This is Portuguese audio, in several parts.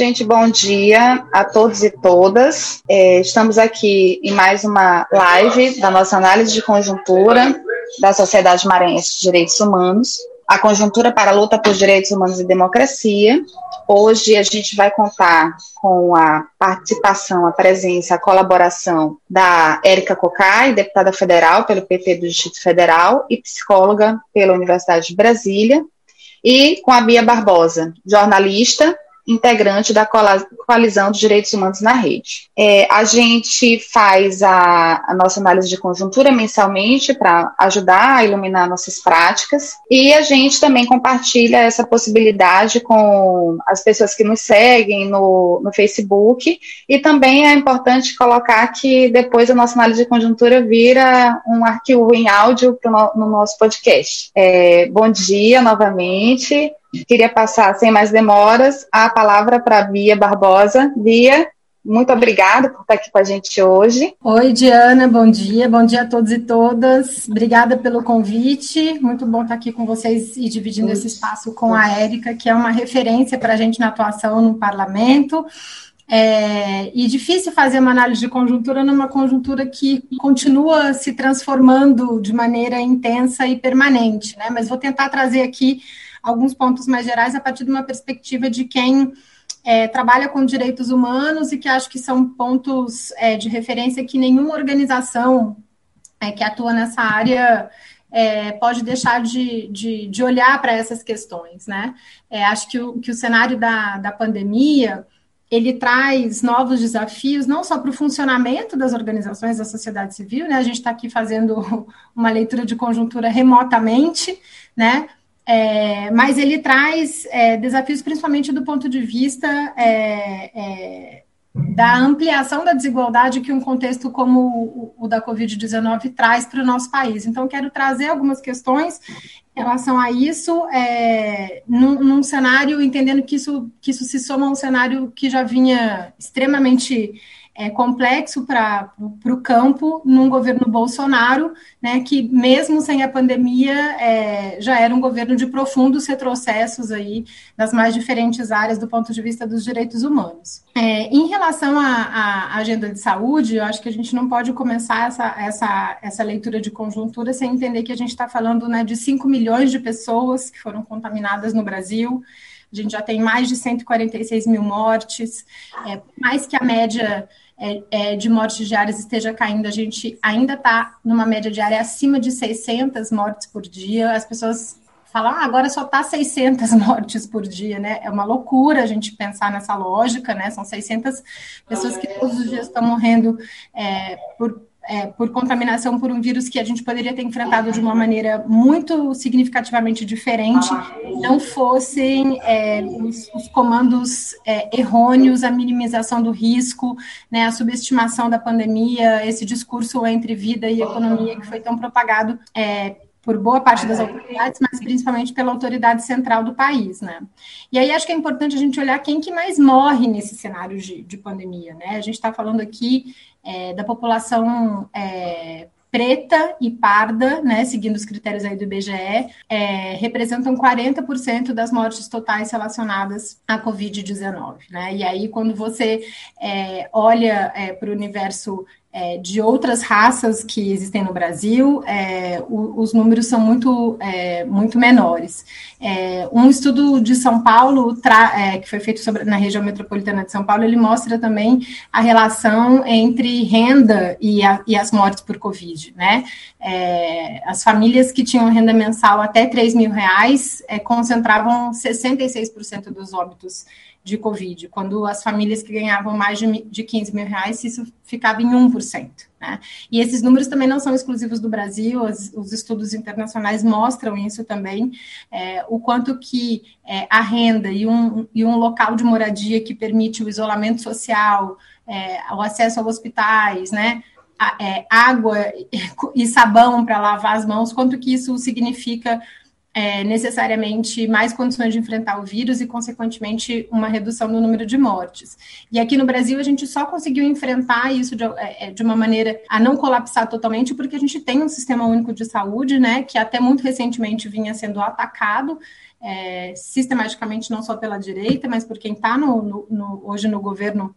Gente, bom dia a todos e todas. É, estamos aqui em mais uma live da nossa análise de conjuntura da Sociedade Maranhense de Direitos Humanos, a conjuntura para a luta por direitos humanos e democracia. Hoje a gente vai contar com a participação, a presença, a colaboração da Érica Cocai, deputada federal pelo PT do Distrito Federal e psicóloga pela Universidade de Brasília, e com a Bia Barbosa, jornalista, integrante da Coalizão dos Direitos Humanos na Rede. É, a gente faz a, a, nossa análise de conjuntura mensalmente para ajudar a iluminar nossas práticas e a gente também compartilha essa possibilidade com as pessoas que nos seguem no, no Facebook e também é importante colocar que depois a nossa análise de conjuntura vira um arquivo em áudio no, no nosso podcast. É, bom dia novamente. Queria passar, sem mais demoras, a palavra para Bia Barbosa. Bia, muito obrigada por estar aqui com a gente hoje. Oi, Diana, bom dia, bom dia a todos e todas. Obrigada pelo convite. Muito bom estar aqui com vocês e dividindo Oi. esse espaço com a Érica, que é uma referência para a gente na atuação no parlamento. É, e difícil fazer uma análise de conjuntura numa conjuntura que continua se transformando de maneira intensa e permanente, né? Mas vou tentar trazer aqui alguns pontos mais gerais a partir de uma perspectiva de quem é, trabalha com direitos humanos e que acho que são pontos é, de referência que nenhuma organização é, que atua nessa área é, pode deixar de, de, de olhar para essas questões, né? É, acho que o, que o cenário da, da pandemia ele traz novos desafios, não só para o funcionamento das organizações da sociedade civil, né? A gente está aqui fazendo uma leitura de conjuntura remotamente, né? É, mas ele traz é, desafios principalmente do ponto de vista é, é da ampliação da desigualdade que um contexto como o, o da Covid-19 traz para o nosso país. Então, quero trazer algumas questões em relação a isso, é, num, num, cenário, entendendo que isso, que isso se soma a um cenário que já vinha extremamente é, complexo para o campo num governo Bolsonaro, né, que mesmo sem a pandemia é, já era um governo de profundos retrocessos aí das mais diferentes áreas do ponto de vista dos direitos humanos. É, em relação à, agenda de saúde, eu acho que a gente não pode começar essa, essa, essa leitura de conjuntura sem entender que a gente está falando né, de 5 milhões de pessoas que foram contaminadas no Brasil. A gente já tem mais de 146 mil mortes, é, mais que a média é, é, de mortes diárias esteja caindo, a gente ainda está numa média diária acima de 600 mortes por dia. As pessoas falam, ah, agora só está 600 mortes por dia, né? É uma loucura a gente pensar nessa lógica, né? São 600 pessoas que todos os dias estão morrendo é, por é, por contaminação por um vírus que a gente poderia ter enfrentado de uma maneira muito significativamente diferente, não fossem é, os, os, comandos é, errôneos, a minimização do risco, né, a subestimação da pandemia, esse discurso entre vida e economia que foi tão propagado é, por boa parte das autoridades, mas principalmente pela autoridade central do país, né? E aí acho que é importante a gente olhar quem que mais morre nesse cenário de, de pandemia, né? A gente está falando aqui é, da população é, preta e parda, né, seguindo os critérios aí do IBGE, é, representam 40% das mortes totais relacionadas à Covid-19, né? E aí, quando você é, olha é, para o universo é, de outras raças que existem no Brasil, é, o, os números são muito, é, muito menores. É, um estudo de São Paulo, é, que foi feito sobre, na região metropolitana de São Paulo, ele mostra também a relação entre renda e, a, e as mortes por Covid. Né? É, as famílias que tinham renda mensal até 3 mil reais concentravam 66% dos óbitos de Covid, quando as famílias que ganhavam mais de, de 15 mil reais, isso ficava em 1%. Né? E esses números também não são exclusivos do Brasil, os, os estudos internacionais mostram isso também, é, o quanto que é, a renda e um, e um local de moradia que permite o isolamento social, é, o acesso a hospitais, né? É, água e sabão para lavar as mãos, quanto que isso significa é, necessariamente mais condições de enfrentar o vírus e, consequentemente, uma redução do número de mortes. E aqui no Brasil, a gente só conseguiu enfrentar isso de, é, é, de, uma maneira a não colapsar totalmente, porque a gente tem um sistema único de saúde, né, que até muito recentemente vinha sendo atacado. É, sistematicamente, não só pela direita, mas por quem está no, no, no, hoje no governo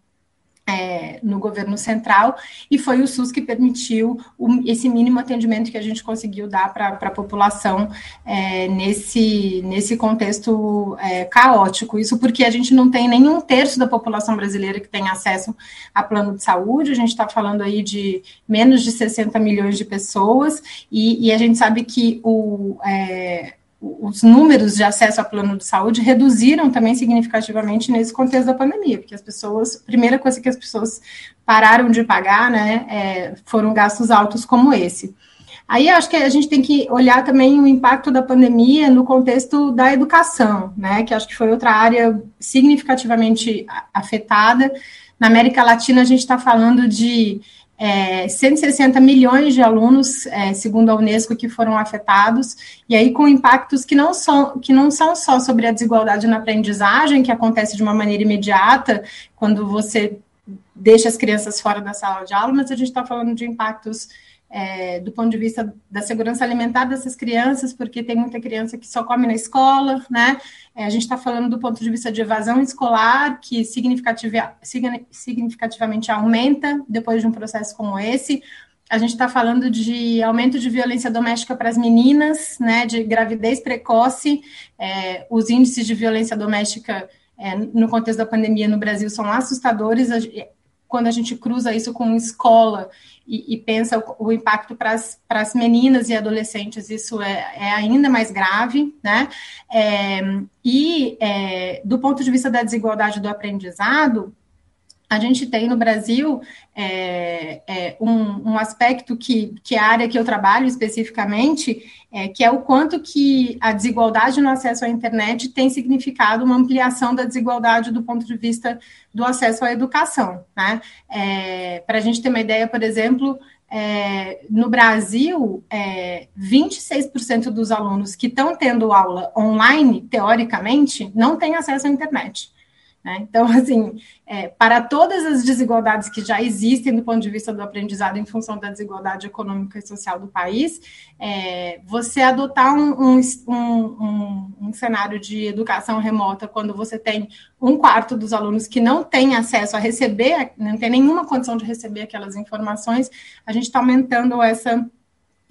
é, no governo central, e foi o SUS que permitiu o, esse mínimo atendimento que a gente conseguiu dar para a população é, nesse, nesse contexto é, caótico. Isso porque a gente não tem nenhum terço da população brasileira que tem acesso a plano de saúde, a gente está falando aí de menos de 60 milhões de pessoas, e, e a gente sabe que o é, os números de acesso a plano de saúde reduziram também significativamente nesse contexto da pandemia, porque as pessoas, primeira coisa que as pessoas pararam de pagar, né, é, foram gastos altos como esse. Aí acho que a gente tem que olhar também o impacto da pandemia no contexto da educação, né, que acho que foi outra área significativamente afetada. Na América Latina a gente está falando de é, 160 milhões de alunos, é, segundo a Unesco, que foram afetados, e aí com impactos que não, são, que não são só sobre a desigualdade na aprendizagem, que acontece de uma maneira imediata, quando você deixa as crianças fora da sala de aula, mas a gente está falando de impactos é, do ponto de vista da segurança alimentar dessas crianças, porque tem muita criança que só come na escola, né? É, a gente está falando do ponto de vista de evasão escolar, que significativa, significativamente aumenta depois de um processo como esse. A gente está falando de aumento de violência doméstica para as meninas, né? De gravidez precoce. É, os índices de violência doméstica é, no contexto da pandemia no Brasil são assustadores quando a gente cruza isso com escola e, e pensa o, o impacto para as meninas e adolescentes, isso é, é ainda mais grave, né? É, e é, do ponto de vista da desigualdade do aprendizado, a gente tem no Brasil é, é, um, um, aspecto que, que é a área que eu trabalho especificamente, é, que é o quanto que a desigualdade no acesso à internet tem significado uma ampliação da desigualdade do ponto de vista do acesso à educação. Né? É, Para a gente ter uma ideia, por exemplo, é, no Brasil, 26% é, dos alunos que estão tendo aula online, teoricamente, não têm acesso à internet. Né? Então, assim, é, para todas as desigualdades que já existem do ponto de vista do aprendizado em função da desigualdade econômica e social do país, é, você adotar um, um, um, um, cenário de educação remota quando você tem um quarto dos alunos que não tem acesso a receber, não tem nenhuma condição de receber aquelas informações, a gente está aumentando essa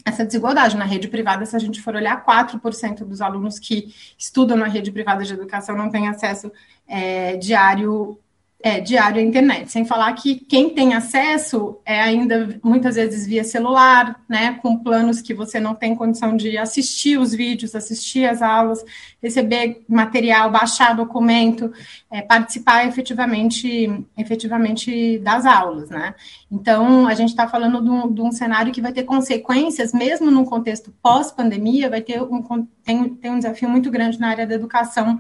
essa desigualdade. Na rede privada, se a gente for olhar, 4% dos alunos que estudam na rede privada de educação não têm acesso é, diário é, diário à internet. Sem falar que quem tem acesso é ainda muitas vezes via celular, né, com planos que você não tem condição de assistir os vídeos, assistir as aulas, receber material, baixar documento, é, participar efetivamente, efetivamente das aulas, né. Então, a gente está falando de um, de um, cenário que vai ter consequências, mesmo num contexto pós-pandemia, vai ter um, tem, tem um desafio muito grande na área da educação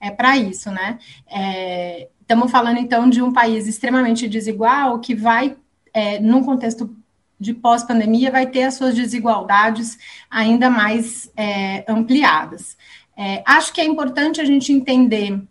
é, para isso, né? É, estamos falando, então, de um país extremamente desigual que vai, é, num contexto de pós-pandemia, vai ter as suas desigualdades ainda mais é, ampliadas. É, acho que é importante a gente entender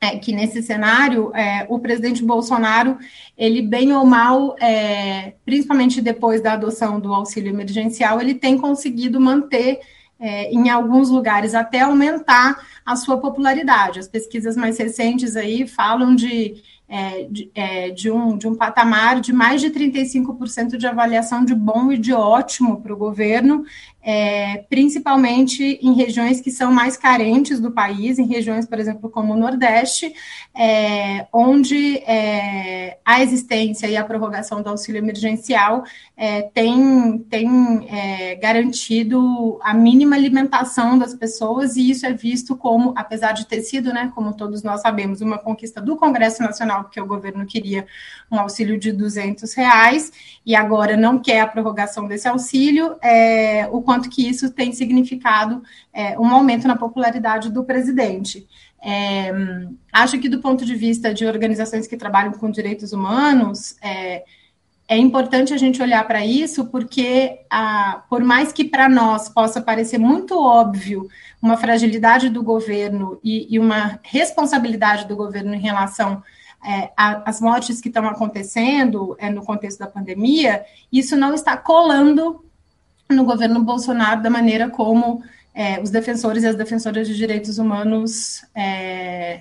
é, que nesse cenário é, o presidente Bolsonaro, ele bem ou mal, é, principalmente depois da adoção do auxílio emergencial, ele tem conseguido manter é, em alguns lugares até aumentar a sua popularidade. As pesquisas mais recentes aí falam de é, de, é, de, um, de um patamar de mais de 35% de avaliação de bom e de ótimo para o governo, é, principalmente em regiões que são mais carentes do país, em regiões, por exemplo, como o Nordeste, é, onde é, a existência e a prorrogação do auxílio emergencial é, tem, tem garantido a mínima alimentação das pessoas, e isso é visto como, apesar de ter sido, né, como todos nós sabemos, uma conquista do Congresso Nacional porque o governo queria um auxílio de 200 reais e agora não quer a prorrogação desse auxílio, é, o quanto que isso tem significado é, um aumento na popularidade do presidente. É, acho que do ponto de vista de organizações que trabalham com direitos humanos, é, é importante a gente olhar para isso, porque, por mais que para nós possa parecer muito óbvio uma fragilidade do governo e, e uma responsabilidade do governo em relação é, às mortes que estão acontecendo é, no contexto da pandemia, isso não está colando no governo Bolsonaro da maneira como é, os defensores e as defensoras de direitos humanos é,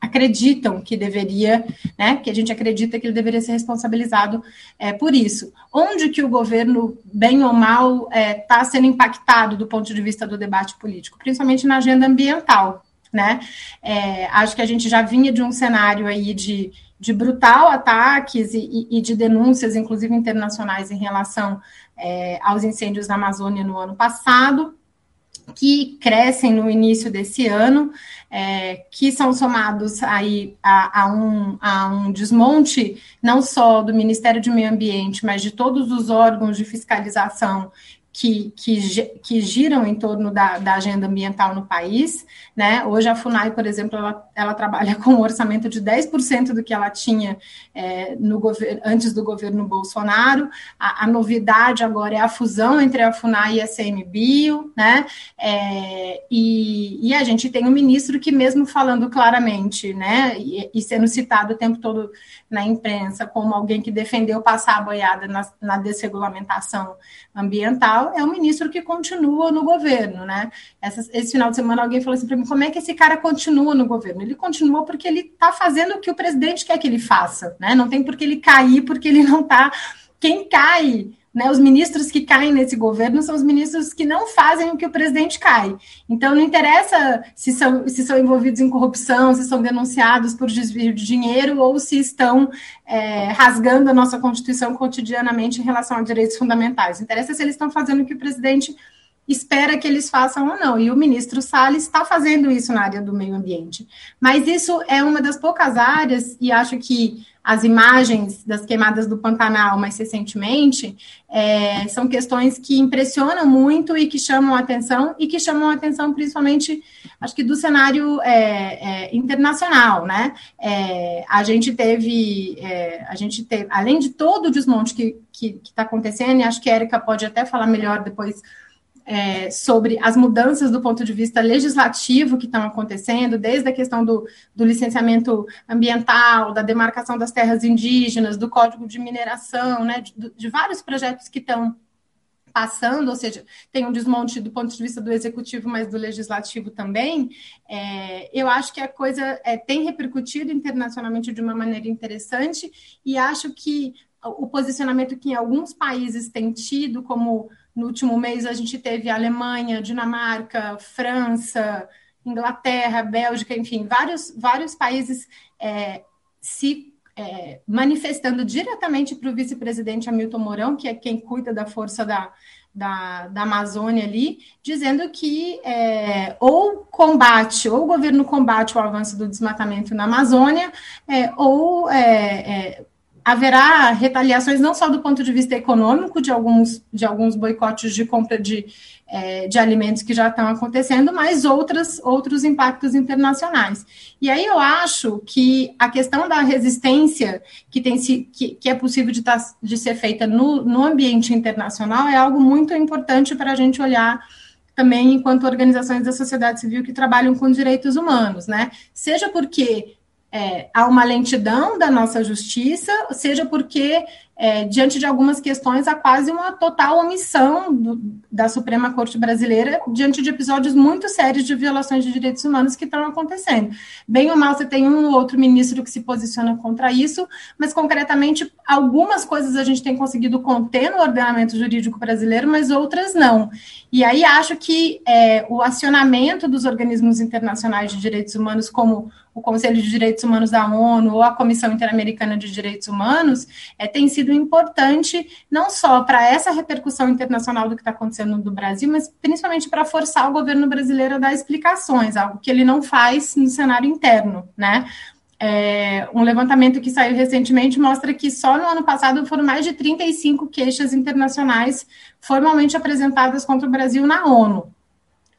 acreditam que deveria, né, que a gente acredita que ele deveria ser responsabilizado é, por isso. Onde que o governo, bem ou mal, está é, sendo impactado do ponto de vista do debate político, principalmente na agenda ambiental, né? É, acho que a gente já vinha de um cenário aí de, de brutal ataques e, e de denúncias, inclusive internacionais, em relação é, aos incêndios na Amazônia no ano passado, que crescem no início desse ano, é, que são somados aí a, a, um, a um desmonte não só do Ministério do Meio Ambiente, mas de todos os órgãos de fiscalização que, que, que giram em torno da, da, agenda ambiental no país. Né? Hoje a FUNAI, por exemplo, ela, ela trabalha com um orçamento de 10% do que ela tinha é, no antes do governo Bolsonaro. A, a, novidade agora é a fusão entre a FUNAI e a CMBio, né? É, e, e, a gente tem um ministro que, mesmo falando claramente, né, e, e sendo citado o tempo todo na imprensa como alguém que defendeu passar a boiada na, na desregulamentação ambiental, é um ministro que continua no governo, né? Esse final de semana alguém falou assim para mim, como é que esse cara continua no governo? Ele continua porque ele está fazendo o que o presidente quer que ele faça, né? Não tem por que ele cair porque ele não está... Quem cai né, os ministros que caem nesse governo são os ministros que não fazem o que o presidente cai. Então, não interessa se são, se são envolvidos em corrupção, se são denunciados por desvio de dinheiro ou se estão é, rasgando a nossa Constituição cotidianamente em relação a direitos fundamentais. Interessa se eles estão fazendo o que o presidente espera que eles façam ou não. E o ministro Salles está fazendo isso na área do meio ambiente. Mas isso é uma das poucas áreas, e acho que as imagens das queimadas do Pantanal mais recentemente é, são questões que impressionam muito e que chamam atenção, e que chamam atenção principalmente, acho que do cenário é, é, internacional, né? É, a gente teve, é, a gente teve, além de todo o desmonte que está acontecendo, e acho que a Erika pode até falar melhor depois é, sobre as mudanças do ponto de vista legislativo que estão acontecendo, desde a questão do, do, licenciamento ambiental, da demarcação das terras indígenas, do código de mineração, né, de, de vários projetos que estão passando, ou seja, tem um desmonte do ponto de vista do executivo, mas do legislativo também, é, eu acho que a coisa é, tem repercutido internacionalmente de uma maneira interessante e acho que o posicionamento que em alguns países tem tido, como no último mês, a gente teve Alemanha, Dinamarca, França, Inglaterra, Bélgica, enfim, vários, vários países é, se é, manifestando diretamente para o vice-presidente Hamilton Mourão, que é quem cuida da força da, da, da Amazônia ali, dizendo que é, ou combate, ou o governo combate o avanço do desmatamento na Amazônia, é, ou é, é haverá retaliações não só do ponto de vista econômico de alguns, de alguns boicotes de compra de, é, de alimentos que já estão acontecendo, mas outras, outros impactos internacionais. E aí eu acho que a questão da resistência que, tem que, que é possível de, tá, de ser feita no, no ambiente internacional é algo muito importante para a gente olhar também enquanto organizações da sociedade civil que trabalham com direitos humanos, né? Seja porque é, há uma lentidão da nossa justiça, seja porque, é, diante de algumas questões, há quase uma total omissão do, da Suprema Corte Brasileira diante de episódios muito sérios de violações de direitos humanos que estão acontecendo. Bem ou mal, você tem um ou outro ministro que se posiciona contra isso, mas, concretamente, algumas coisas a gente tem conseguido conter no ordenamento jurídico brasileiro, mas outras não. E aí acho que é, o acionamento dos organismos internacionais de direitos humanos, como o Conselho de Direitos Humanos da ONU ou a Comissão Interamericana de Direitos Humanos, é, tem sido importante não só para essa repercussão internacional do que está acontecendo no Brasil, mas principalmente para forçar o governo brasileiro a dar explicações, algo que ele não faz no cenário interno, né? É, um levantamento que saiu recentemente mostra que só no ano passado foram mais de 35 queixas internacionais formalmente apresentadas contra o Brasil na ONU.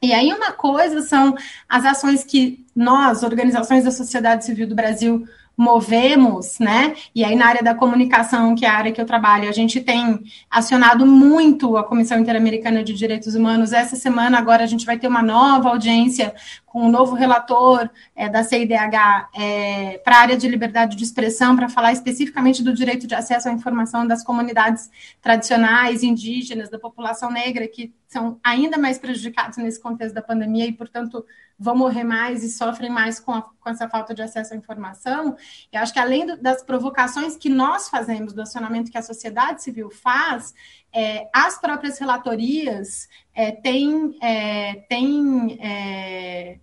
E aí, uma coisa são as ações que nós, organizações da sociedade civil do Brasil, movemos, né? E aí na área da comunicação, que é a área que eu trabalho, a gente tem acionado muito a Comissão Interamericana de Direitos Humanos. Essa semana agora a gente vai ter uma nova audiência com um novo relator é, da CIDH é, para a área de liberdade de expressão, para falar especificamente do direito de acesso à informação das comunidades tradicionais, indígenas, da população negra, que são ainda mais prejudicados nesse contexto da pandemia e, portanto, vão morrer mais e sofrem mais com, a, com essa falta de acesso à informação. Eu acho que, além do, das provocações que nós fazemos, do acionamento que a sociedade civil faz, é, as próprias relatorias é, têm, é, têm é,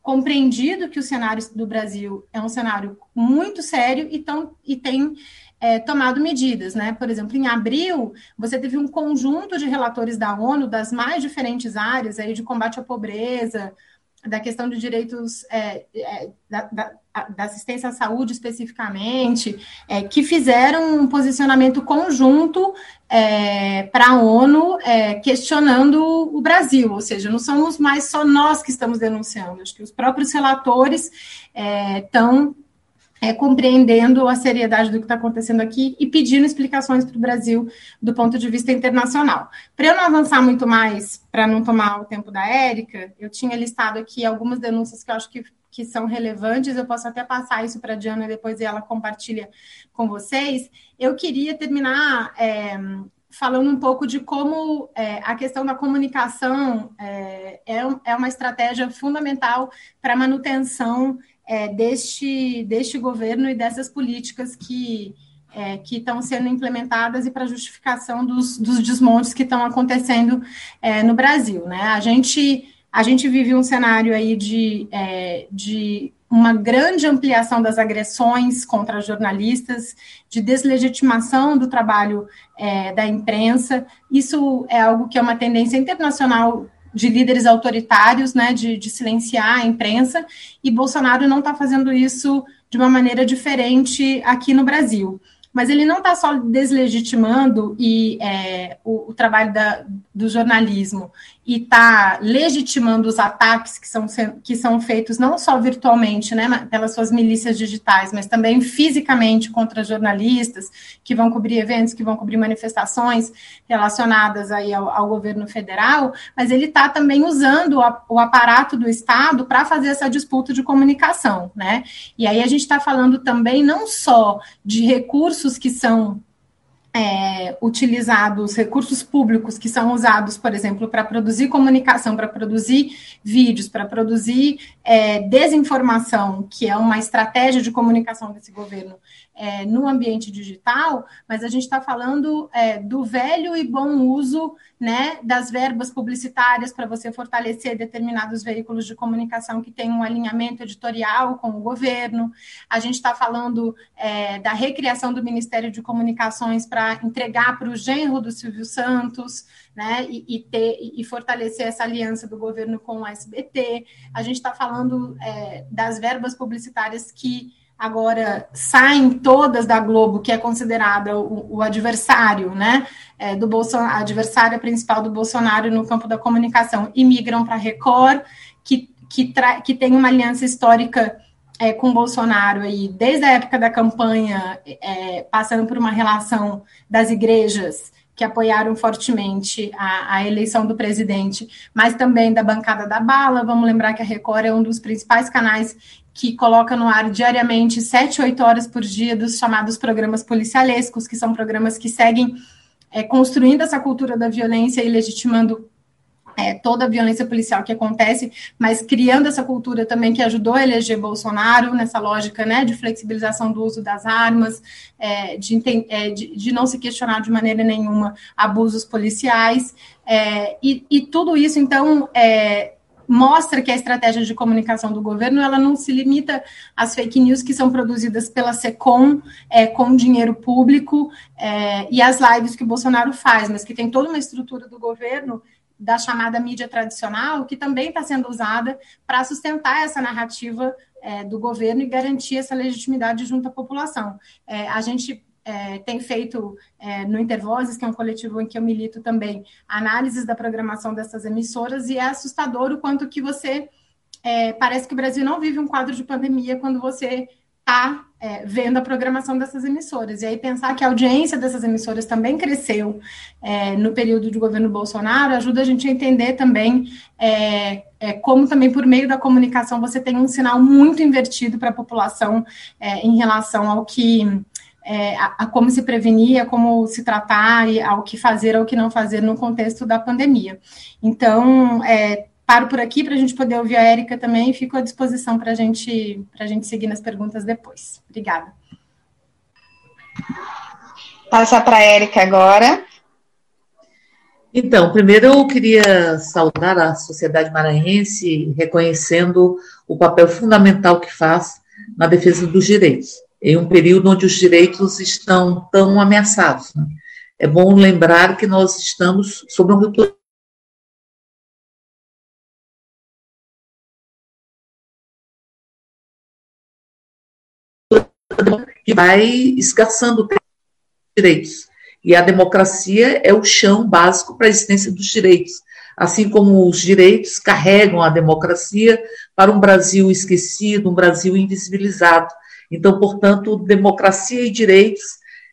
compreendido que o cenário do Brasil é um cenário muito sério e, tão, e tem é, tomado medidas, né? Por exemplo, em abril, você teve um conjunto de relatores da ONU das mais diferentes áreas aí de combate à pobreza, da questão de direitos é, é, da, da, da, assistência à saúde especificamente, é, que fizeram um posicionamento conjunto é, para a ONU é, questionando o Brasil, ou seja, não somos mais só nós que estamos denunciando, acho que os próprios relatores estão é, compreendendo a seriedade do que está acontecendo aqui e pedindo explicações para o Brasil do ponto de vista internacional. Para eu não avançar muito mais, para não tomar o tempo da Érica, eu tinha listado aqui algumas denúncias que eu acho que, que são relevantes, eu posso até passar isso para a Diana depois e ela compartilha com vocês. Eu queria terminar. É, falando um pouco de como é, a questão da comunicação é, é, é uma estratégia fundamental para a manutenção é, deste, deste governo e dessas políticas que, é, que estão sendo implementadas e para justificação dos, dos desmontes que estão acontecendo é, no Brasil. Né? A, gente, a gente vive um cenário aí de, é, de uma grande ampliação das agressões contra jornalistas, de deslegitimação do trabalho é, da imprensa. Isso é algo que é uma tendência internacional de líderes autoritários, né, de, de silenciar a imprensa, e Bolsonaro não está fazendo isso de uma maneira diferente aqui no Brasil. Mas ele não está só deslegitimando e, é, o, o, trabalho da, do jornalismo e está legitimando os ataques que são, que são feitos não só virtualmente, né, pelas suas milícias digitais, mas também fisicamente contra jornalistas que vão cobrir eventos, que vão cobrir manifestações relacionadas aí ao, ao governo federal, mas ele está também usando o, aparato do Estado para fazer essa disputa de comunicação, né? E aí a gente está falando também não só de recursos que são é, utilizados recursos públicos que são usados, por exemplo, para produzir comunicação, para produzir vídeos, para produzir é, desinformação, que é uma estratégia de comunicação desse governo é, no ambiente digital, mas a gente está falando é, do velho e bom uso né, das verbas publicitárias para você fortalecer determinados veículos de comunicação que têm um alinhamento editorial com o governo. A gente está falando é, da recriação do Ministério de Comunicações para entregar para o genro do Silvio Santos, né, e, e, ter, e fortalecer essa aliança do governo com o SBT. A gente está falando é, das verbas publicitárias que agora saem todas da Globo, que é considerada o, o adversário, né, é, do Bolsonaro, a adversária principal do Bolsonaro no campo da comunicação, e migram para a Record, que, que, que tem uma aliança histórica é, com Bolsonaro aí, desde a época da campanha, é, passando por uma relação das igrejas que apoiaram fortemente a, a, eleição do presidente, mas também da bancada da bala. Vamos lembrar que a Record é um dos principais canais que coloca no ar diariamente, sete, oito horas por dia, dos chamados programas policialescos, que são programas que seguem é, construindo essa cultura da violência e legitimando é, toda a violência policial que acontece, mas criando essa cultura também que ajudou a eleger Bolsonaro nessa lógica né, de flexibilização do uso das armas, é, de, é, de, de, não se questionar de maneira nenhuma abusos policiais, é, e, e, tudo isso, então, é, mostra que a estratégia de comunicação do governo ela não se limita às fake news que são produzidas pela SECOM é, com dinheiro público é, e as lives que o Bolsonaro faz, mas que tem toda uma estrutura do governo da chamada mídia tradicional que também está sendo usada para sustentar essa narrativa é, do governo e garantir essa legitimidade junto à população. É, a gente é, tem feito é, no Intervozes, que é um coletivo em que eu milito também, análises da programação dessas emissoras, e é assustador o quanto que você é, parece que o Brasil não vive um quadro de pandemia quando você está é, vendo a programação dessas emissoras. E aí pensar que a audiência dessas emissoras também cresceu é, no período de governo Bolsonaro ajuda a gente a entender também é, é como também por meio da comunicação você tem um sinal muito invertido para a população é, em relação ao que é, a, a, como se prevenir, a como se tratar e ao que fazer, ao que não fazer no contexto da pandemia. Então, é, paro por aqui para a gente poder ouvir a Érica também e fico à disposição para gente, a gente seguir nas perguntas depois. Obrigada. Passar para a Érica agora. Então, primeiro eu queria saudar a sociedade maranhense, reconhecendo o papel fundamental que faz na defesa dos direitos, em um período onde os direitos estão tão ameaçados. Né? É bom lembrar que nós estamos sob um que vai escassando direitos. E a democracia é o chão básico para a existência dos direitos. Assim como os direitos carregam a democracia para um Brasil esquecido, um Brasil invisibilizado. Então, portanto, democracia e direitos,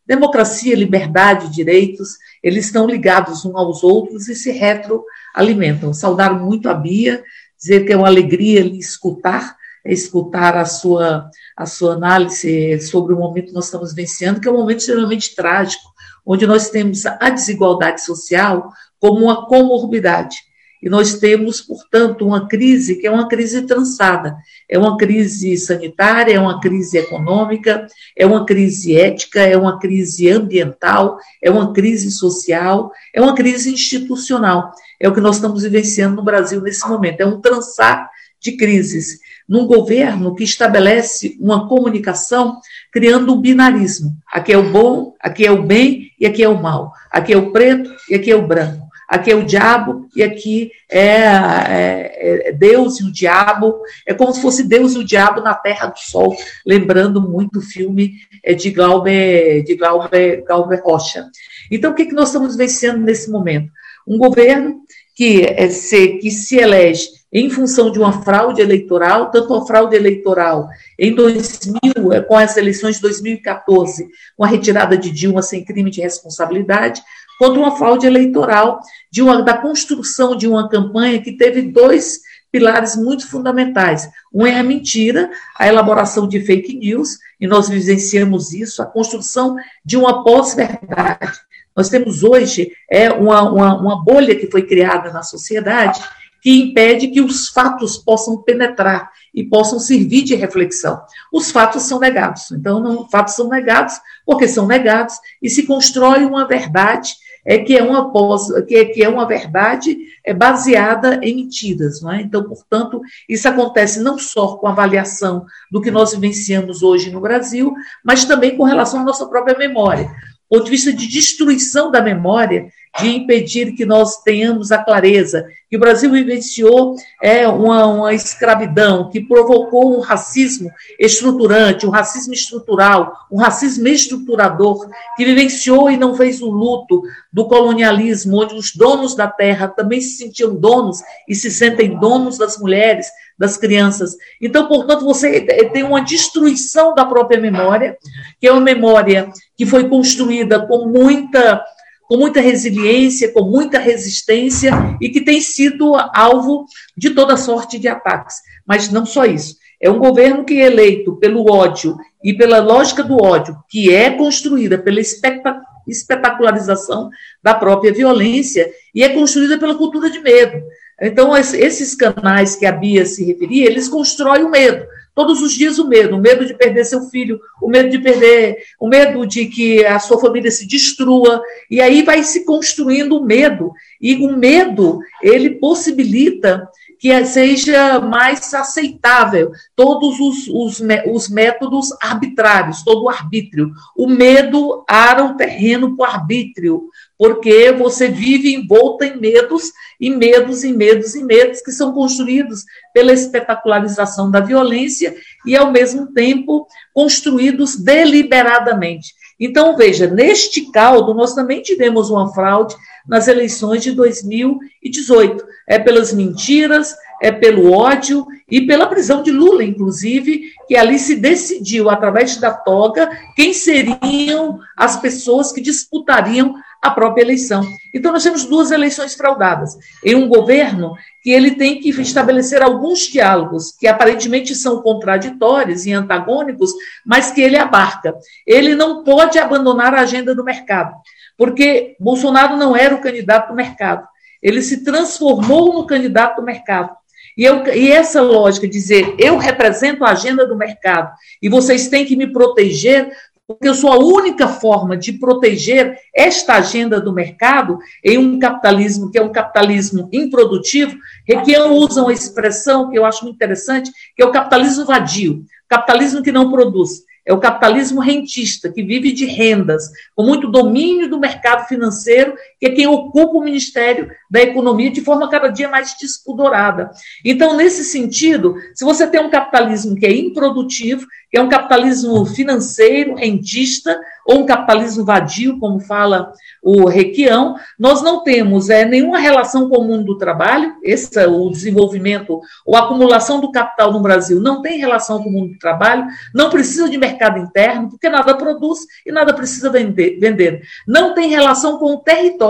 democracia, liberdade, direitos, eles estão ligados uns aos outros e se retroalimentam. Saudar muito a Bia, dizer que é uma alegria lhe escutar escutar a sua, a sua análise sobre o momento que nós estamos vivenciando, que é um momento extremamente trágico, onde nós temos a desigualdade social como uma comorbidade. E nós temos, portanto, uma crise que é uma crise trançada. É uma crise sanitária, é uma crise econômica, é uma crise ética, é uma crise ambiental, é uma crise social, é uma crise institucional. É o que nós estamos vivenciando no Brasil nesse momento. É um trançar de crises num governo que estabelece uma comunicação criando um binarismo. Aqui é o bom, aqui é o bem e aqui é o mal. Aqui é o preto e aqui é o branco. Aqui é o diabo e aqui é, é, é Deus e o diabo. É como se fosse Deus e o diabo na Terra do Sol, lembrando muito o filme é, de Glauber, de Glauber, Glauber Rocha. Então, o que, que nós estamos vencendo nesse momento? Um governo que, é, se, que se elege em função de uma fraude eleitoral, tanto a fraude eleitoral em 2000, é, com as eleições de 2014, com a retirada de Dilma sem crime de responsabilidade, quanto uma fraude eleitoral de uma, da construção de uma campanha que teve dois pilares muito fundamentais. Um é a mentira, a elaboração de fake news, e nós vivenciamos isso, a construção de uma pós-verdade. Nós temos hoje é, uma, uma, uma bolha que foi criada na sociedade que impede que os fatos possam penetrar e possam servir de reflexão. Os fatos são negados. Então, não, fatos são negados porque são negados e se constrói uma verdade é que é uma pós, que é, que é uma verdade é baseada em mentiras, não é? Então, portanto, isso acontece não só com a avaliação do que nós vivenciamos hoje no Brasil, mas também com relação à nossa própria memória. Do ponto de vista de destruição da memória, de impedir que nós tenhamos a clareza que o Brasil vivenciou é, uma, uma escravidão que provocou um racismo estruturante, um racismo estrutural, um racismo estruturador, que vivenciou e não fez o luto do colonialismo, onde os donos da terra também se sentiam donos e se sentem donos das mulheres, das crianças. Então, portanto, você tem uma destruição da própria memória, que é uma memória que foi construída com muita com muita resiliência, com muita resistência e que tem sido alvo de toda sorte de ataques. Mas não só isso. É um governo que é eleito pelo ódio e pela lógica do ódio, que é construída pela espetacularização da própria violência e é construída pela cultura de medo. Então, esses canais que a Bia se referia, eles constroem o medo. Todos os dias o medo, o medo de perder seu filho, o medo de perder, o medo de que a sua família se destrua, e aí vai se construindo o medo. E o medo, ele possibilita que seja mais aceitável todos os, os, os métodos arbitrários, todo o arbítrio. O medo ara o terreno para o arbítrio, porque você vive envolta em medos, e medos, e medos, e medos, que são construídos pela espetacularização da violência e, ao mesmo tempo, construídos deliberadamente. Então, veja, neste caldo, nós também tivemos uma fraude nas eleições de 2018. É pelas mentiras, é pelo ódio e pela prisão de Lula, inclusive, que ali se decidiu, através da toga, quem seriam as pessoas que disputariam a própria eleição. Então, nós temos duas eleições fraudadas. Em um governo que ele tem que estabelecer alguns diálogos que aparentemente são contraditórios e antagônicos, mas que ele abarca. Ele não pode abandonar a agenda do mercado, porque Bolsonaro não era o candidato do mercado. Ele se transformou no candidato do mercado. E, eu, e essa lógica dizer eu represento a agenda do mercado e vocês têm que me proteger, porque eu sou a única forma de proteger esta agenda do mercado em um capitalismo que é um capitalismo improdutivo, que usam a expressão que eu acho muito interessante, que é o capitalismo vadio, capitalismo que não produz. É o capitalismo rentista, que vive de rendas, com muito domínio do mercado financeiro, que é quem ocupa o Ministério da Economia de forma cada dia mais despudorada. Então, nesse sentido, se você tem um capitalismo que é improdutivo, que é um capitalismo financeiro, rentista, ou um capitalismo vadio, como fala o Requião, nós não temos é, nenhuma relação com o mundo do trabalho, esse é o desenvolvimento ou acumulação do capital no Brasil não tem relação com o mundo do trabalho, não precisa de mercado interno, porque nada produz e nada precisa vender. Não tem relação com o território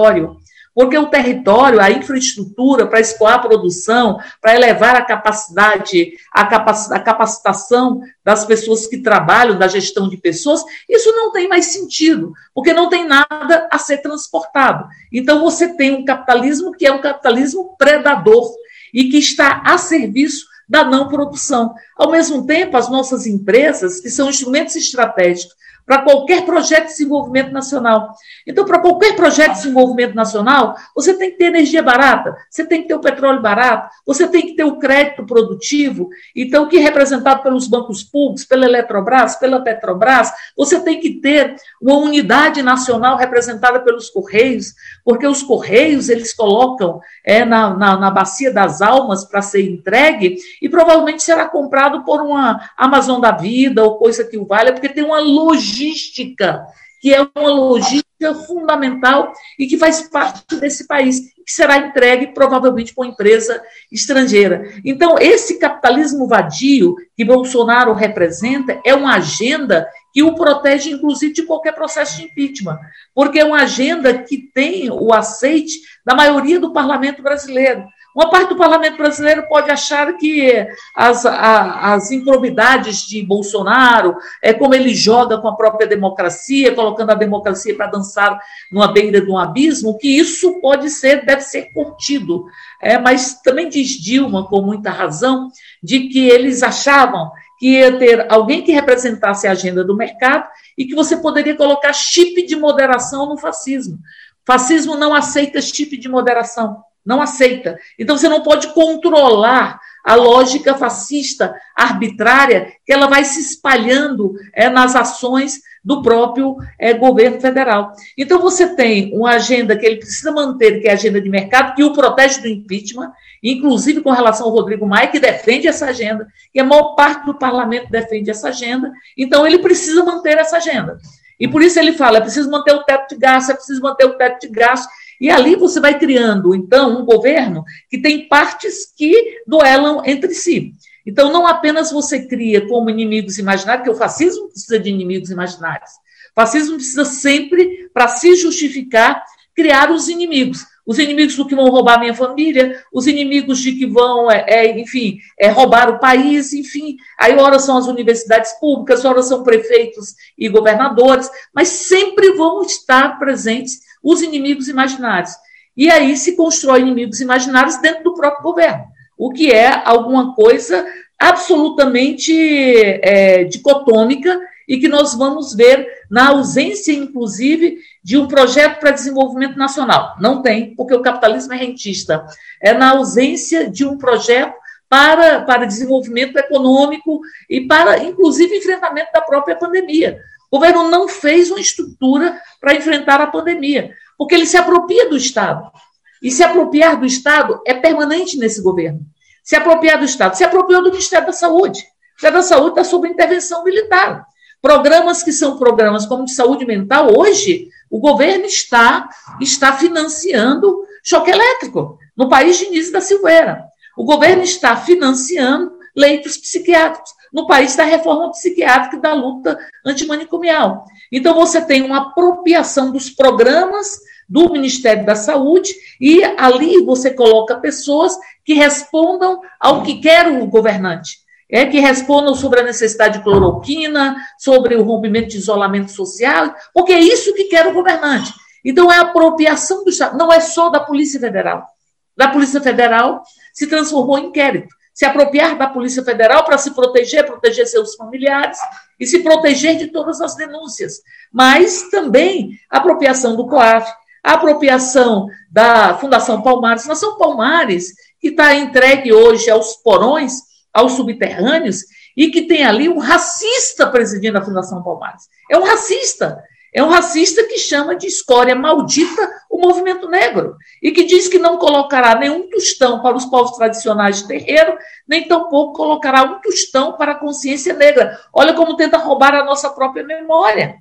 porque o território, a infraestrutura para escoar a produção, para elevar a capacidade, a, capac, a capacitação das pessoas que trabalham, da gestão de pessoas, isso não tem mais sentido, porque não tem nada a ser transportado. Então, você tem um capitalismo que é um capitalismo predador e que está a serviço da não produção. Ao mesmo tempo, as nossas empresas, que são instrumentos estratégicos para qualquer projeto de desenvolvimento nacional. Então, para qualquer projeto de desenvolvimento nacional, você tem que ter energia barata, você tem que ter o petróleo barato, você tem que ter o crédito produtivo, então, que é representado pelos bancos públicos, pela Eletrobras, pela Petrobras, você tem que ter uma unidade nacional representada pelos Correios, porque os Correios, eles colocam é, na, na, na bacia das almas para ser entregue, e provavelmente será comprado por uma Amazon da vida, ou coisa que o valha, porque tem uma logística logística, que é uma logística fundamental e que faz parte desse país, que será entregue provavelmente por uma empresa estrangeira. Então, esse capitalismo vadio que Bolsonaro representa é uma agenda que o protege, inclusive, de qualquer processo de impeachment, porque é uma agenda que tem o aceite da maioria do parlamento brasileiro. Uma parte do parlamento brasileiro pode achar que as, a, as improbidades de Bolsonaro, é como ele joga com a própria democracia, colocando a democracia para dançar numa beira de um abismo, que isso pode ser, deve ser curtido. É, mas também diz Dilma, com muita razão, de que eles achavam que ia ter alguém que representasse a agenda do mercado e que você poderia colocar chip de moderação no fascismo. Fascismo não aceita chip de moderação não aceita. Então você não pode controlar a lógica fascista arbitrária que ela vai se espalhando é, nas ações do próprio é, governo federal. Então você tem uma agenda que ele precisa manter, que é a agenda de mercado, que o protege do impeachment, inclusive com relação ao Rodrigo Maia, que defende essa agenda, e a maior parte do parlamento defende essa agenda, então ele precisa manter essa agenda. E por isso ele fala: é preciso manter o teto de gasto, é preciso manter o teto de gasto, e ali você vai criando, então, um governo que tem partes que duelam entre si. Então, não apenas você cria como inimigos imaginários, porque o fascismo precisa de inimigos imaginários. O fascismo precisa sempre, para se justificar, criar os inimigos. Os inimigos do que vão roubar minha família, os inimigos de que vão, é, é, enfim, é, roubar o país, enfim. Aí, ora são as universidades públicas, ora são prefeitos e governadores, mas sempre vão estar presentes os inimigos imaginários. E aí se constrói inimigos imaginários dentro do próprio governo, o que é alguma coisa absolutamente é, dicotômica e que nós vamos ver na ausência, inclusive, de um projeto para desenvolvimento nacional. Não tem, porque o capitalismo é rentista. É na ausência de um projeto para, para desenvolvimento econômico e para, inclusive, enfrentamento da própria pandemia. O governo não fez uma estrutura para enfrentar a pandemia, porque ele se apropria do Estado. E se apropriar do Estado é permanente nesse governo. Se apropriar do Estado, se apropriou do Ministério da Saúde. O Ministério da Saúde está sob intervenção militar. Programas que são programas como de saúde mental, hoje o governo está, está financiando choque elétrico no país de Início da Silveira. O governo está financiando leitos psiquiátricos, no país da reforma psiquiátrica e da luta antimanicomial. Então, você tem uma apropriação dos programas do Ministério da Saúde e ali você coloca pessoas que respondam ao que quer o governante. É que respondam sobre a necessidade de cloroquina, sobre o rompimento de isolamento social, porque é isso que quer o governante. Então, é a apropriação do Estado, não é só da Polícia Federal. Da Polícia Federal se transformou em inquérito. Se apropriar da Polícia Federal para se proteger, proteger seus familiares e se proteger de todas as denúncias. Mas também a apropriação do COAF, a apropriação da Fundação Palmares. Fundação Palmares, que está entregue hoje aos porões, aos subterrâneos, e que tem ali um racista presidindo a Fundação Palmares. É um racista. É um racista que chama de escória maldita o movimento negro e que diz que não colocará nenhum tostão para os povos tradicionais de terreiro, nem tampouco colocará um tostão para a consciência negra. Olha como tenta roubar a nossa própria memória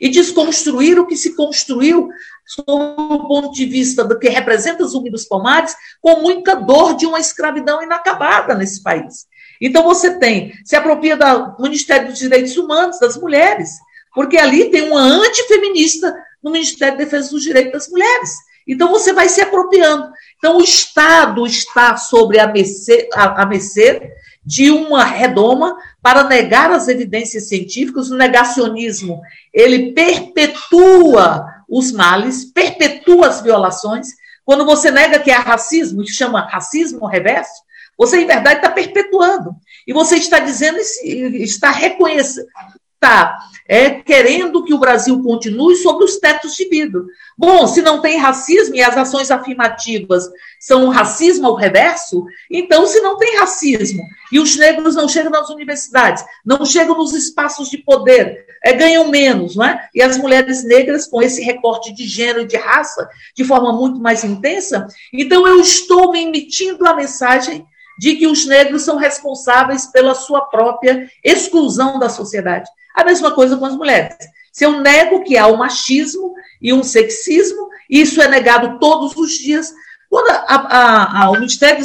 e desconstruir o que se construiu sob o ponto de vista do que representa o Zumbi dos Palmares, com muita dor de uma escravidão inacabada nesse país. Então você tem, se apropria do Ministério dos Direitos Humanos, das mulheres, porque ali tem uma antifeminista no Ministério da Defesa dos Direitos das Mulheres. Então você vai se apropriando. Então o Estado está sobre a mercê, a, a mercê de uma redoma para negar as evidências científicas. O negacionismo ele perpetua os males, perpetua as violações. Quando você nega que é racismo, que chama racismo reverso, você, em verdade, está perpetuando. E você está dizendo, está reconhecendo, está é, querendo que o Brasil continue sobre os tetos de vidro. Bom, se não tem racismo e as ações afirmativas são um racismo ao reverso, então, se não tem racismo e os negros não chegam nas universidades, não chegam nos espaços de poder, é, ganham menos, não é? E as mulheres negras, com esse recorte de gênero e de raça, de forma muito mais intensa, então eu estou me emitindo a mensagem de que os negros são responsáveis pela sua própria exclusão da sociedade. A mesma coisa com as mulheres. Se eu nego que há um machismo e um sexismo, isso é negado todos os dias. Quando a, a, a, o Ministério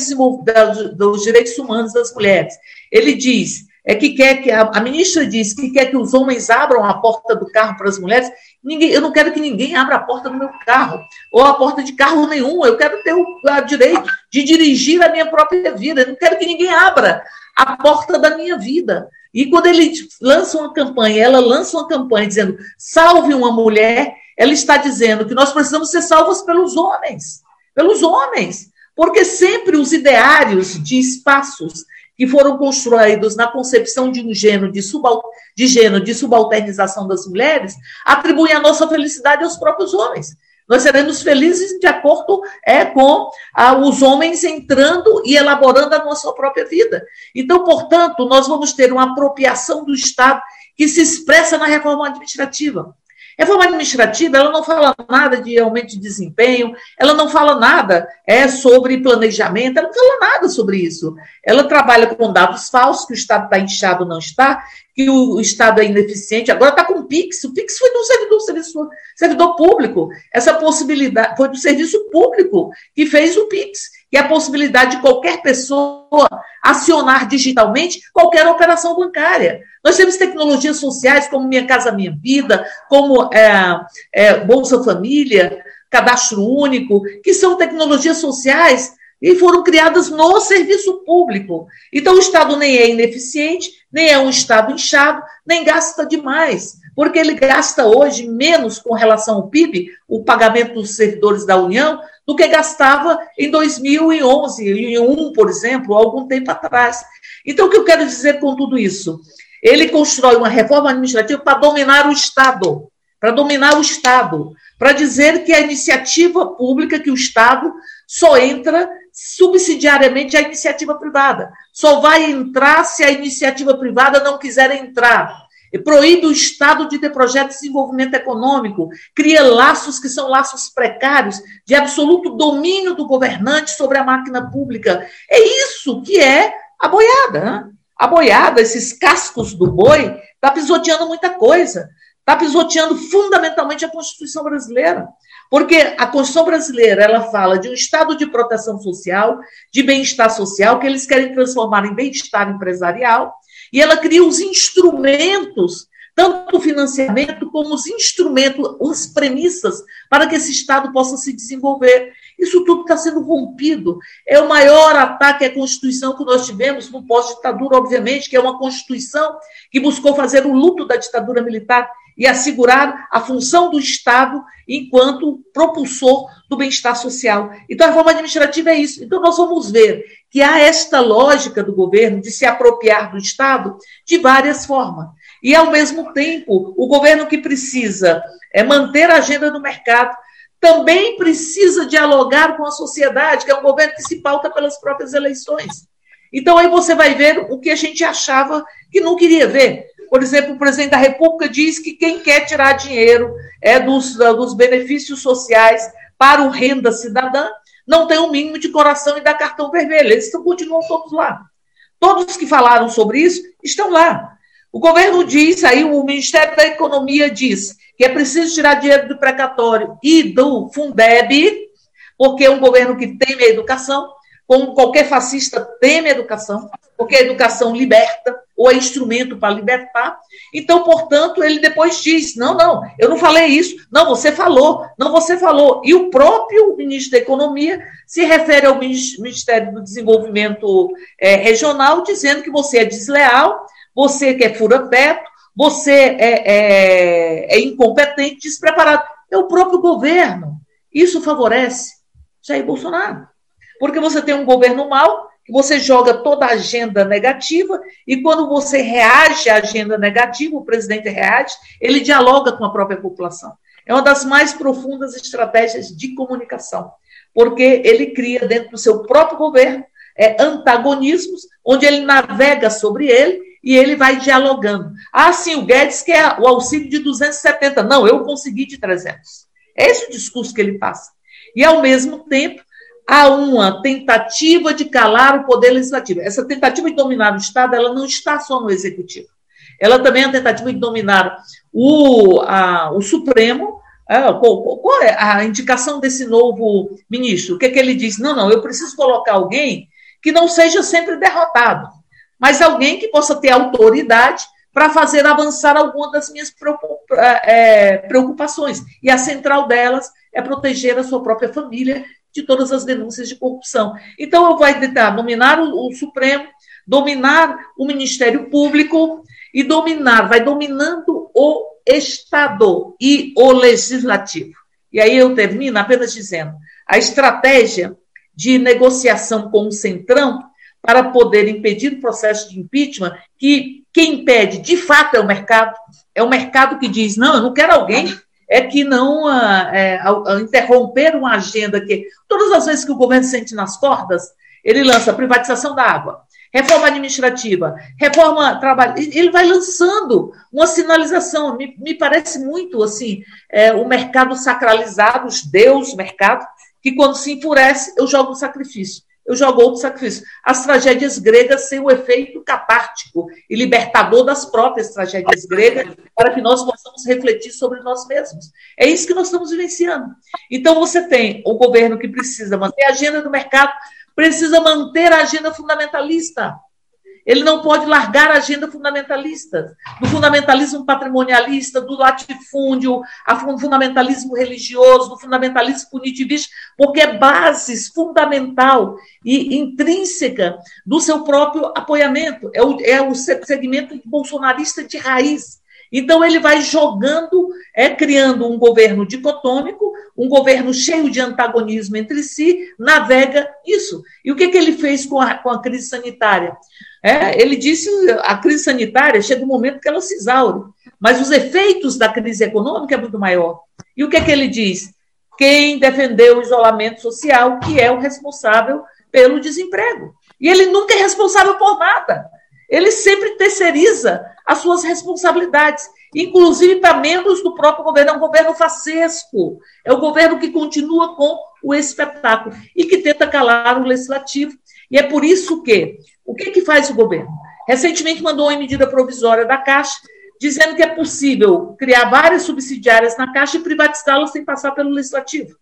dos Direitos Humanos das Mulheres, ele diz é que quer que a, ministra diz que quer que os homens abram a porta do carro para as mulheres. Ninguém, eu não quero que ninguém abra a porta do meu carro ou a porta de carro nenhum. Eu quero ter o direito de dirigir a minha própria vida. Eu não quero que ninguém abra a porta da minha vida. E quando ele lança uma campanha, ela lança uma campanha dizendo salve uma mulher, ela está dizendo que nós precisamos ser salvos pelos homens, pelos homens, porque sempre os ideários de espaços que foram construídos na concepção de um gênero de, subal, de gênero de subalternização das mulheres atribuem a nossa felicidade aos próprios homens. Nós seremos felizes de acordo é, com ah, os homens entrando e elaborando a nossa própria vida. Então, portanto, nós vamos ter uma apropriação do Estado que se expressa na reforma administrativa. Reforma administrativa, ela não fala nada de aumento de desempenho, ela não fala nada é sobre planejamento, ela não fala nada sobre isso. Ela trabalha com dados falsos, que o Estado está inchado, não está, que o, Estado é ineficiente, agora está com o PIX, o PIX foi do servidor, servidor, servidor público, essa possibilidade foi do serviço público que fez o PIX, é a possibilidade de qualquer pessoa acionar digitalmente qualquer operação bancária. Nós temos tecnologias sociais como Minha Casa Minha Vida, como é, é, Bolsa Família, Cadastro Único, que são tecnologias sociais e foram criadas no serviço público. Então, o Estado nem é ineficiente, nem é um Estado inchado, nem gasta demais, porque ele gasta hoje menos com relação ao PIB, o pagamento dos servidores da União, do que gastava em 2011, em um, por exemplo, algum tempo atrás. Então, o que eu quero dizer com tudo isso? Ele constrói uma reforma administrativa para dominar o Estado, para dominar o Estado, para dizer que a iniciativa pública, que o Estado só entra subsidiariamente à iniciativa privada. Só vai entrar se a iniciativa privada não quiser entrar. Proíbe o Estado de ter projetos de desenvolvimento econômico, cria laços que são laços precários, de absoluto domínio do governante sobre a máquina pública. É isso que é a boiada. Né? A boiada, esses cascos do boi, está pisoteando muita coisa. Está pisoteando fundamentalmente a Constituição brasileira. Porque a Constituição brasileira, ela fala de um estado de proteção social, de bem-estar social, que eles querem transformar em bem-estar empresarial, e ela cria os instrumentos, tanto o financiamento como os instrumentos, as premissas para que esse Estado possa se desenvolver. Isso tudo está sendo rompido. É o maior ataque à Constituição que nós tivemos no pós-ditadura, obviamente, que é uma Constituição que buscou fazer o luto da ditadura militar e assegurar a função do Estado enquanto propulsor do bem-estar social. Então, a reforma administrativa é isso. Então, nós vamos ver que há esta lógica do governo de se apropriar do Estado de várias formas. E, ao mesmo tempo, o governo que precisa é manter a agenda do mercado, também precisa dialogar com a sociedade, que é um governo que se pauta pelas próprias eleições. Então, aí você vai ver o que a gente achava que não queria ver. Por exemplo, o presidente da República diz que quem quer tirar dinheiro é dos, dos benefícios sociais para o renda cidadã não tem o um mínimo de coração e dá cartão vermelho. Eles continuam todos lá. Todos que falaram sobre isso estão lá. O governo diz, aí o Ministério da Economia diz que é preciso tirar dinheiro do precatório e do Fundeb, porque é um governo que teme a educação, como qualquer fascista teme a educação, porque a educação liberta, ou é instrumento para libertar. Então, portanto, ele depois diz: não, não, eu não falei isso, não, você falou, não, você falou. E o próprio ministro da Economia se refere ao Ministério do Desenvolvimento é, Regional, dizendo que você é desleal, você quer fura-teto, você é, é, é incompetente, despreparado. É o próprio governo. Isso favorece Jair Bolsonaro. Porque você tem um governo mau, que você joga toda a agenda negativa, e quando você reage à agenda negativa, o presidente reage, ele dialoga com a própria população. É uma das mais profundas estratégias de comunicação, porque ele cria dentro do seu próprio governo é, antagonismos, onde ele navega sobre ele e ele vai dialogando. Ah, sim, o Guedes quer o auxílio de 270. Não, eu consegui de 300. É esse o discurso que ele passa. E, ao mesmo tempo, há uma tentativa de calar o poder legislativo. Essa tentativa de dominar o Estado, ela não está só no Executivo. Ela também é a tentativa de dominar o, a, o Supremo. É, qual, qual, é a indicação desse novo ministro? O que, é que ele diz? Não, não, eu preciso colocar alguém que não seja sempre derrotado mas alguém que possa ter autoridade para fazer avançar alguma das minhas é, preocupações. E a central delas é proteger a sua própria família de todas as denúncias de corrupção. Então, eu vou tentar dominar o, o Supremo, dominar o Ministério Público e dominar, vai dominando o Estado e o Legislativo. E aí eu termino apenas dizendo: a estratégia de negociação com o Centrão para poder impedir o processo de impeachment, que quem impede, de fato, é o mercado. É o mercado que diz: não, eu não quero alguém é que não é, interromper uma agenda que todas as vezes que o governo sente nas cordas, ele lança privatização da água, reforma administrativa, reforma trabalho, ele vai lançando uma sinalização. Me, me parece muito assim é, o mercado sacralizado, os deus mercado, que quando se enfurece eu jogo um sacrifício eu jogo outro sacrifício. As tragédias gregas têm o um efeito catártico e libertador das próprias tragédias gregas, para que nós possamos refletir sobre nós mesmos. É isso que nós estamos vivenciando. Então, você tem o governo que precisa manter a agenda do mercado, precisa manter a agenda fundamentalista. Ele não pode largar a agenda fundamentalista, do fundamentalismo patrimonialista, do latifúndio, do fundamentalismo religioso, do fundamentalismo punitivista, porque é base fundamental e intrínseca do seu próprio apoiamento. É o, é o segmento bolsonarista de raiz. Então, ele vai jogando, é criando um governo dicotômico, um governo cheio de antagonismo entre si, navega isso. E o que, que ele fez com a, com a crise sanitária? É, ele disse a crise sanitária chega um momento que ela se exaure, mas os efeitos da crise econômica é muito maior. E o que, que ele diz? Quem defendeu o isolamento social, que é o responsável pelo desemprego. E ele nunca é responsável por nada. Ele sempre terceiriza as suas responsabilidades, inclusive para membros do próprio governo. É um governo facesco. É o governo que continua com o espetáculo e que tenta calar o legislativo. E é por isso que o que, que faz o governo? Recentemente mandou uma medida provisória da Caixa dizendo que é possível criar várias subsidiárias na Caixa e privatizá-las sem passar pelo Legislativo.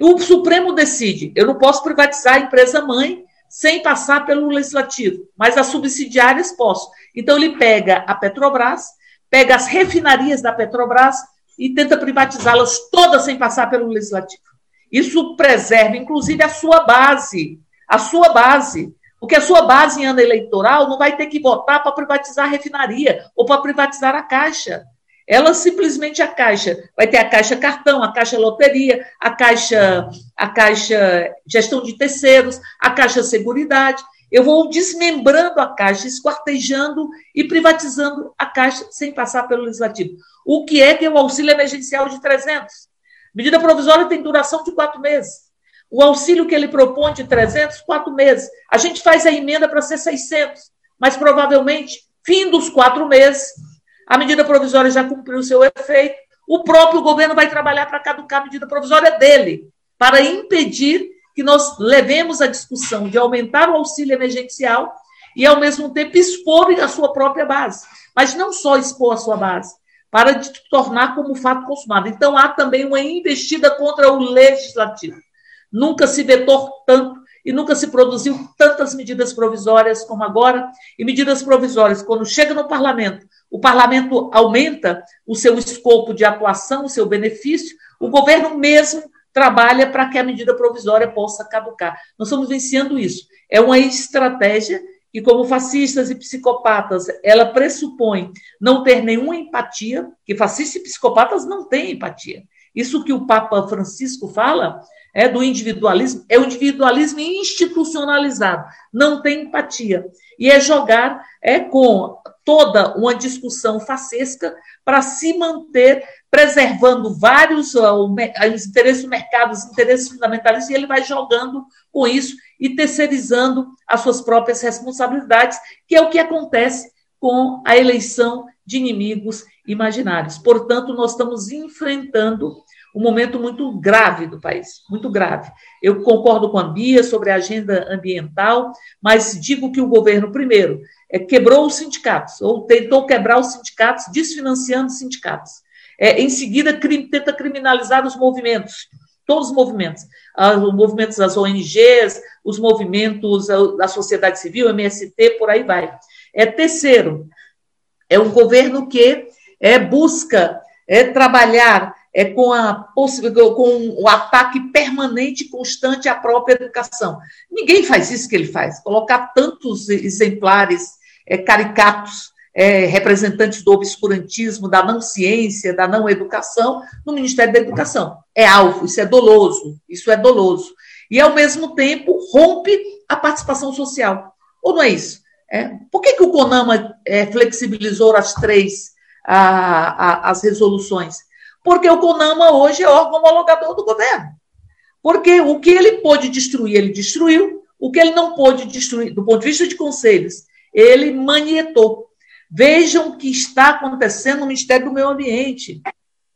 O Supremo decide, eu não posso privatizar a empresa mãe sem passar pelo Legislativo, mas as subsidiárias posso. Então ele pega a Petrobras, pega as refinarias da Petrobras e tenta privatizá-las todas sem passar pelo Legislativo. Isso preserva, inclusive, a sua base, a sua base. Porque a sua base em ano eleitoral não vai ter que votar para privatizar a refinaria ou para privatizar a Caixa. Ela simplesmente a Caixa vai ter a Caixa Cartão, a Caixa Loteria, a Caixa, a Caixa Gestão de Terceiros, a Caixa Seguridade. Eu vou desmembrando a Caixa, esquartejando e privatizando a Caixa sem passar pelo Legislativo. O que é que é o auxílio emergencial de 300? Medida provisória tem duração de quatro meses. O auxílio que ele propõe de 300, quatro meses. A gente faz a emenda para ser 600, mas provavelmente, fim dos quatro meses, a medida provisória já cumpriu seu efeito. O próprio governo vai trabalhar para caducar a medida provisória dele, para impedir que nós levemos a discussão de aumentar o auxílio emergencial e, ao mesmo tempo, expor a sua própria base. Mas não só expor a sua base, para tornar como fato consumado. Então, há também uma investida contra o legislativo. Nunca se vetou tanto e nunca se produziu tantas medidas provisórias como agora. E medidas provisórias, quando chega no parlamento, o parlamento aumenta o seu escopo de atuação, o seu benefício, o governo mesmo trabalha para que a medida provisória possa caducar. Nós estamos vencendo isso. É uma estratégia que, como fascistas e psicopatas, ela pressupõe não ter nenhuma empatia, que fascistas e psicopatas não têm empatia. Isso que o Papa Francisco fala é do individualismo, é o individualismo institucionalizado, não tem empatia. E é jogar é com toda uma discussão facesca para se manter preservando vários os interesses do mercado, os interesses fundamentalistas, e ele vai jogando com isso e terceirizando as suas próprias responsabilidades, que é o que acontece com a eleição de inimigos imaginários. Portanto, nós estamos enfrentando um momento muito grave do país, muito grave. Eu concordo com a Bia sobre a agenda ambiental, mas digo que o governo, primeiro, é, quebrou os sindicatos, ou tentou quebrar os sindicatos, desfinanciando os sindicatos. É, em seguida, tenta criminalizar os movimentos, todos os movimentos, ah, os movimentos das ONGs, os movimentos da sociedade civil, MST, por aí vai. É terceiro, é um governo que é, busca é, trabalhar é, com, a, com o ataque permanente e constante à própria educação. Ninguém faz isso que ele faz, colocar tantos exemplares é, caricatos, é, representantes do obscurantismo, da não ciência, da não educação, no Ministério da Educação. É alvo, isso é doloso, isso é doloso. E, ao mesmo tempo, rompe a participação social. Ou não é isso? É, por que, que o CONAMA é, flexibilizou as três a, a, as resoluções? Porque o CONAMA hoje é órgão homologador do governo. Porque o que ele pôde destruir, ele destruiu. O que ele não pôde destruir, do ponto de vista de conselhos, ele manietou. Vejam o que está acontecendo no Ministério do Meio Ambiente.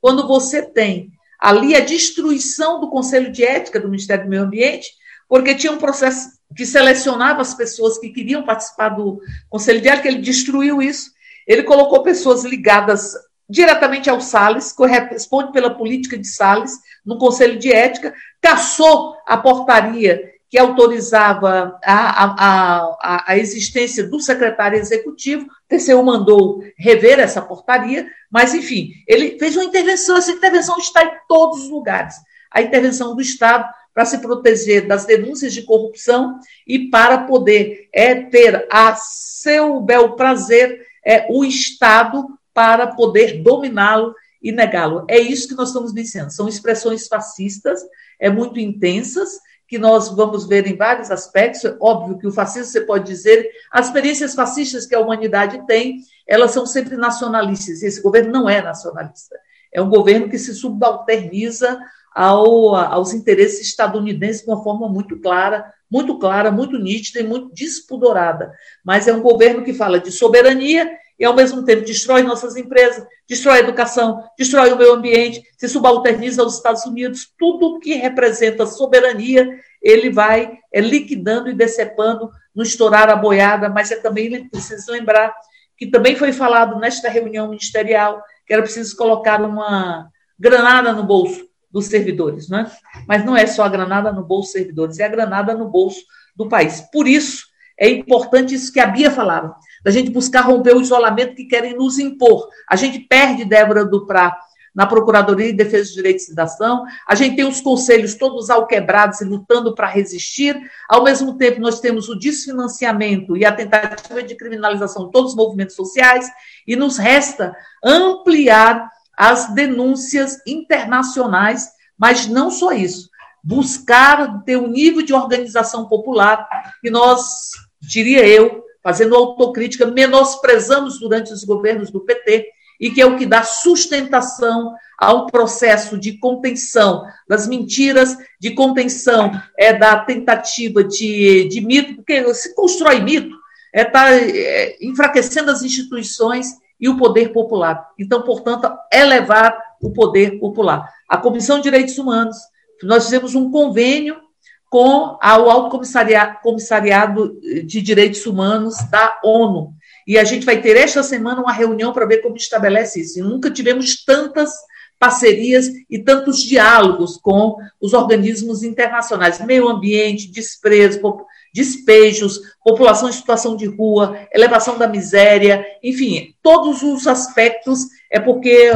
Quando você tem ali a destruição do Conselho de Ética do Ministério do Meio Ambiente, porque tinha um processo que selecionava as pessoas que queriam participar do Conselho de Ética, ele destruiu isso. Ele colocou pessoas ligadas diretamente ao Salles, que responde pela política de Salles, no Conselho de Ética, caçou a portaria que autorizava a, a, a, a existência do secretário executivo, o TCU mandou rever essa portaria, mas, enfim, ele fez uma intervenção, essa intervenção está em todos os lugares. A intervenção do Estado para se proteger das denúncias de corrupção e para poder é, ter a seu bel prazer é, o Estado para poder dominá-lo e negá-lo. É isso que nós estamos vencendo. São expressões fascistas, é muito intensas, que nós vamos ver em vários aspectos. É óbvio que o fascismo, você pode dizer, as experiências fascistas que a humanidade tem, elas são sempre nacionalistas, e esse governo não é nacionalista. É um governo que se subalterniza ao, aos interesses estadunidenses de uma forma muito clara, muito clara, muito nítida e muito despudorada. Mas é um governo que fala de soberania e, ao mesmo tempo, destrói nossas empresas, destrói a educação, destrói o meio ambiente, se subalterniza aos Estados Unidos, tudo que representa soberania, ele vai é, liquidando e decepando no estourar a boiada, mas é também preciso lembrar que também foi falado nesta reunião ministerial, que era preciso colocar uma granada no bolso dos servidores, né? Mas não é só a granada no bolso dos servidores, é a granada no bolso do país. Por isso, é importante isso que a Bia falava, da gente buscar romper o isolamento que querem nos impor. A gente perde Débora Duprá na Procuradoria de Defesa dos Direitos de Cidadão, a gente tem os conselhos todos alquebrados e lutando para resistir, ao mesmo tempo nós temos o desfinanciamento e a tentativa de criminalização de todos os movimentos sociais, e nos resta ampliar as denúncias internacionais, mas não só isso, buscar ter um nível de organização popular que nós, diria eu, fazendo autocrítica, menosprezamos durante os governos do PT, e que é o que dá sustentação ao processo de contenção das mentiras, de contenção é da tentativa de, de mito, porque se constrói mito, é estar tá, é, enfraquecendo as instituições e o poder popular. Então, portanto, elevar o poder popular. A Comissão de Direitos Humanos, nós fizemos um convênio com o Alto Comissariado de Direitos Humanos da ONU. E a gente vai ter esta semana uma reunião para ver como estabelece isso. E nunca tivemos tantas parcerias e tantos diálogos com os organismos internacionais, meio ambiente, desprezo, despejos, população em situação de rua, elevação da miséria, enfim, todos os aspectos é porque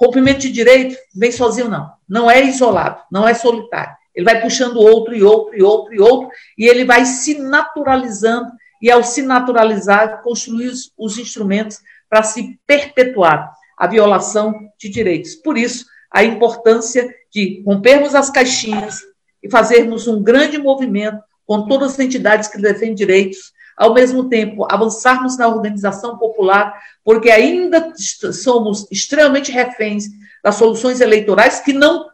rompimento de direito vem sozinho não, não é isolado, não é solitário. Ele vai puxando outro e outro e outro e outro e ele vai se naturalizando e ao se naturalizar, construir os, os instrumentos para se perpetuar a violação de direitos. Por isso, a importância de rompermos as caixinhas e fazermos um grande movimento com todas as entidades que defendem direitos, ao mesmo tempo avançarmos na organização popular, porque ainda somos extremamente reféns das soluções eleitorais que não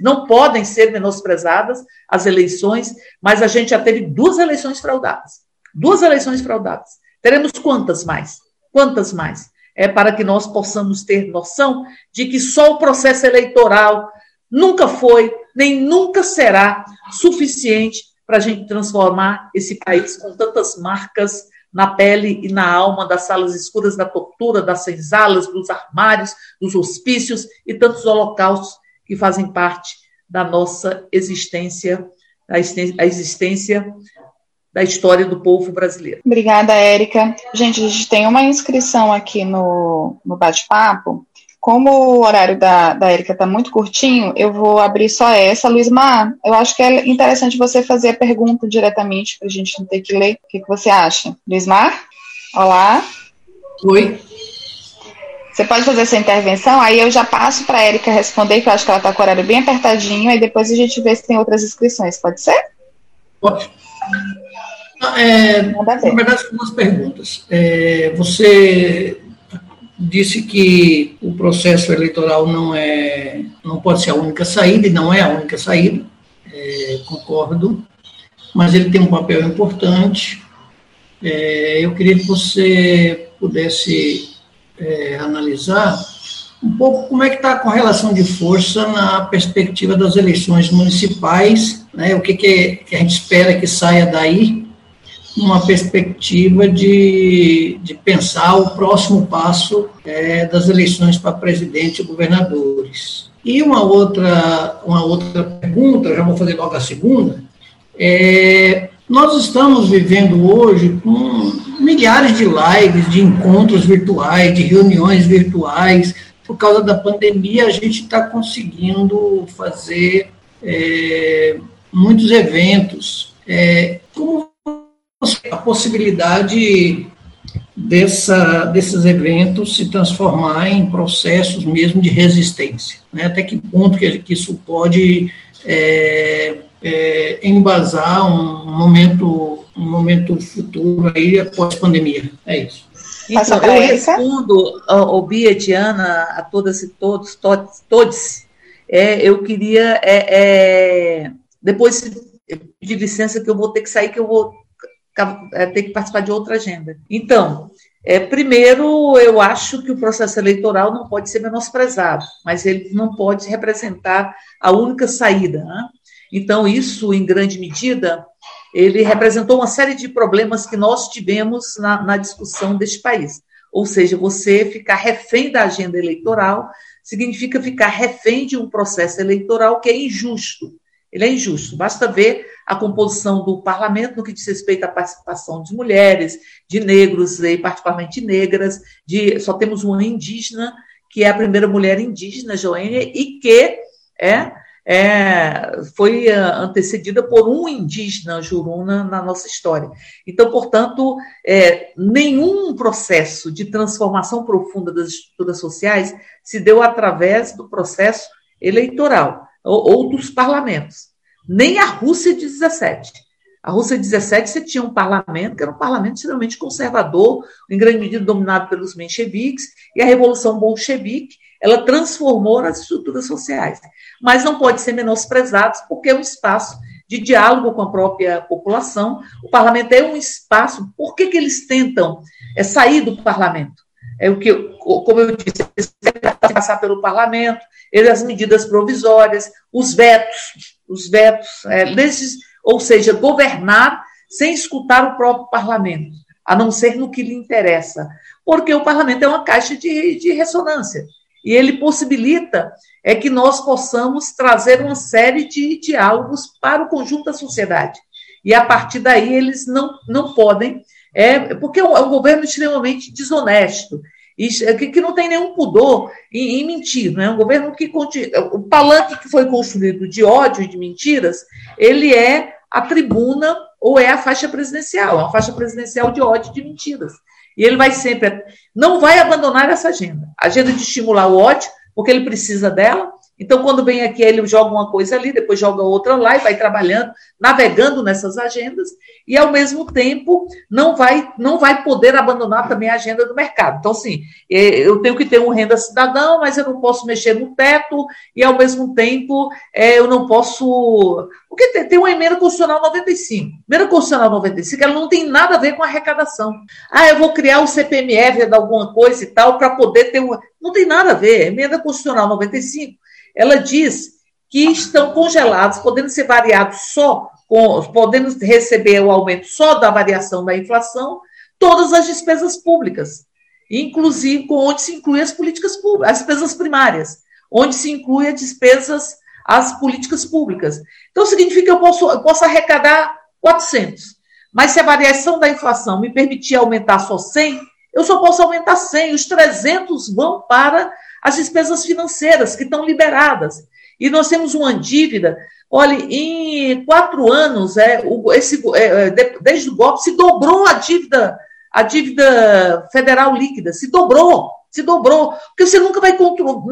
não podem ser menosprezadas as eleições, mas a gente já teve duas eleições fraudadas. Duas eleições fraudadas. Teremos quantas mais? Quantas mais? É para que nós possamos ter noção de que só o processo eleitoral nunca foi, nem nunca será suficiente para a gente transformar esse país com tantas marcas na pele e na alma das salas escuras da tortura, das senzalas, dos armários, dos hospícios e tantos holocaustos que fazem parte da nossa existência, a existência da história do povo brasileiro. Obrigada, Érica. Gente, a gente tem uma inscrição aqui no, no bate-papo. Como o horário da, da Érica está muito curtinho, eu vou abrir só essa. Luiz Mar, eu acho que é interessante você fazer a pergunta diretamente, para a gente não ter que ler. O que, que você acha? Luiz Mar? Olá. Oi. Você pode fazer essa intervenção, aí eu já passo para a Érica responder, que eu acho que ela está com o horário bem apertadinho, aí depois a gente vê se tem outras inscrições. Pode ser? Pode. É, na verdade, algumas perguntas. É, você disse que o processo eleitoral não é, não pode ser a única saída e não é a única saída. É, concordo, mas ele tem um papel importante. É, eu queria que você pudesse é, analisar um pouco como é que está a correlação de força na perspectiva das eleições municipais, né, o que, que, que a gente espera que saia daí, numa perspectiva de, de pensar o próximo passo é, das eleições para presidente e governadores. E uma outra, uma outra pergunta, já vou fazer logo a segunda, é, nós estamos vivendo hoje com milhares de lives, de encontros virtuais, de reuniões virtuais. Por causa da pandemia, a gente está conseguindo fazer é, muitos eventos. É, como a possibilidade dessa, desses eventos se transformar em processos mesmo de resistência. Né? Até que ponto que, que isso pode é, é, embasar um momento, um momento futuro aí após pandemia. É isso. Então, eu respondo, ao Bia, Diana, a todas e todos, todos, todos é, eu queria, é, é, depois pedir licença que eu vou ter que sair, que eu vou é, ter que participar de outra agenda. Então, é, primeiro, eu acho que o processo eleitoral não pode ser menosprezado, mas ele não pode representar a única saída. Né? Então, isso, em grande medida, ele representou uma série de problemas que nós tivemos na, na discussão deste país. ou seja, você ficar refém da agenda eleitoral significa ficar refém de um processo eleitoral que é injusto. Ele é injusto. Basta ver a composição do parlamento no que diz respeito à participação de mulheres, de negros, e particularmente negras, de só temos uma indígena, que é a primeira mulher indígena, Joênia, e que é é, foi eh, antecedida por um indígena juruna na nossa história. Então, portanto, é, nenhum processo de transformação profunda das estruturas sociais se deu através do processo eleitoral ou, ou dos parlamentos. Nem a Rússia de 17. A Rússia de 17 você tinha um parlamento que era um parlamento extremamente conservador, em grande medida dominado pelos mencheviques, e a Revolução Bolchevique ela transformou as estruturas sociais mas não pode ser menosprezado, porque é um espaço de diálogo com a própria população. O parlamento é um espaço. Por que, que eles tentam é, sair do parlamento? É o que, como eu disse, eles devem passar pelo parlamento, as medidas provisórias, os vetos, os vetos, é, ou seja, governar sem escutar o próprio parlamento, a não ser no que lhe interessa, porque o parlamento é uma caixa de, de ressonância e ele possibilita é que nós possamos trazer uma série de diálogos para o conjunto da sociedade. E a partir daí eles não, não podem, é, porque é um, é governo extremamente desonesto, e, que, que, não tem nenhum pudor em, em mentir, não é um governo que o palanque que foi construído de ódio e de mentiras, ele é a tribuna ou é a faixa presidencial, a faixa presidencial de ódio e de mentiras. E ele vai sempre, não vai abandonar essa agenda, agenda de estimular o ódio, porque ele precisa dela. Então, quando vem aqui, ele joga uma coisa ali, depois joga outra lá e vai trabalhando, navegando nessas agendas, e ao mesmo tempo não vai, não vai poder abandonar também a agenda do mercado. Então, assim, é, eu tenho que ter um renda cidadão, mas eu não posso mexer no teto, e ao mesmo tempo é, eu não posso. Porque tem, uma emenda constitucional 95. Emenda constitucional 95, ela não tem nada a ver com arrecadação. Ah, eu vou criar o CPMF de alguma coisa e tal, para poder ter uma. Não tem nada a ver. Emenda constitucional 95, ela diz que estão congelados, podendo ser variados só com, podemos receber o aumento só da variação da inflação, todas as despesas públicas, inclusive onde se inclui as políticas públicas, as despesas primárias, onde se inclui as despesas, as políticas públicas. Então, significa que eu posso, eu posso arrecadar 400, mas se a variação da inflação me permitir aumentar só 100, eu só posso aumentar 100, os 300 vão para as despesas financeiras que estão liberadas. E nós temos uma dívida. Olha, em quatro anos, é, o, esse, é, é desde o golpe, se dobrou a dívida, a dívida federal líquida, se dobrou, se dobrou, porque você nunca vai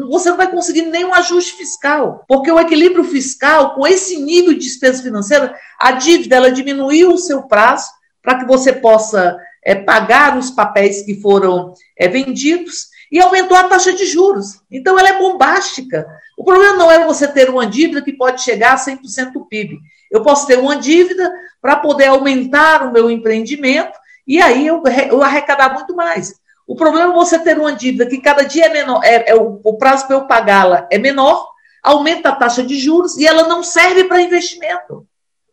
você não vai conseguir nenhum ajuste fiscal, porque o equilíbrio fiscal, com esse nível de despesa financeira, a dívida ela diminuiu o seu prazo para que você possa é, pagar os papéis que foram é, vendidos e aumentou a taxa de juros. Então, ela é bombástica. O problema não é você ter uma dívida que pode chegar a 100% do PIB. Eu posso ter uma dívida para poder aumentar o meu empreendimento e aí eu, eu arrecadar muito mais. O problema é você ter uma dívida que cada dia é menor, é, é o, o prazo para eu pagá-la é menor, aumenta a taxa de juros e ela não serve para investimento,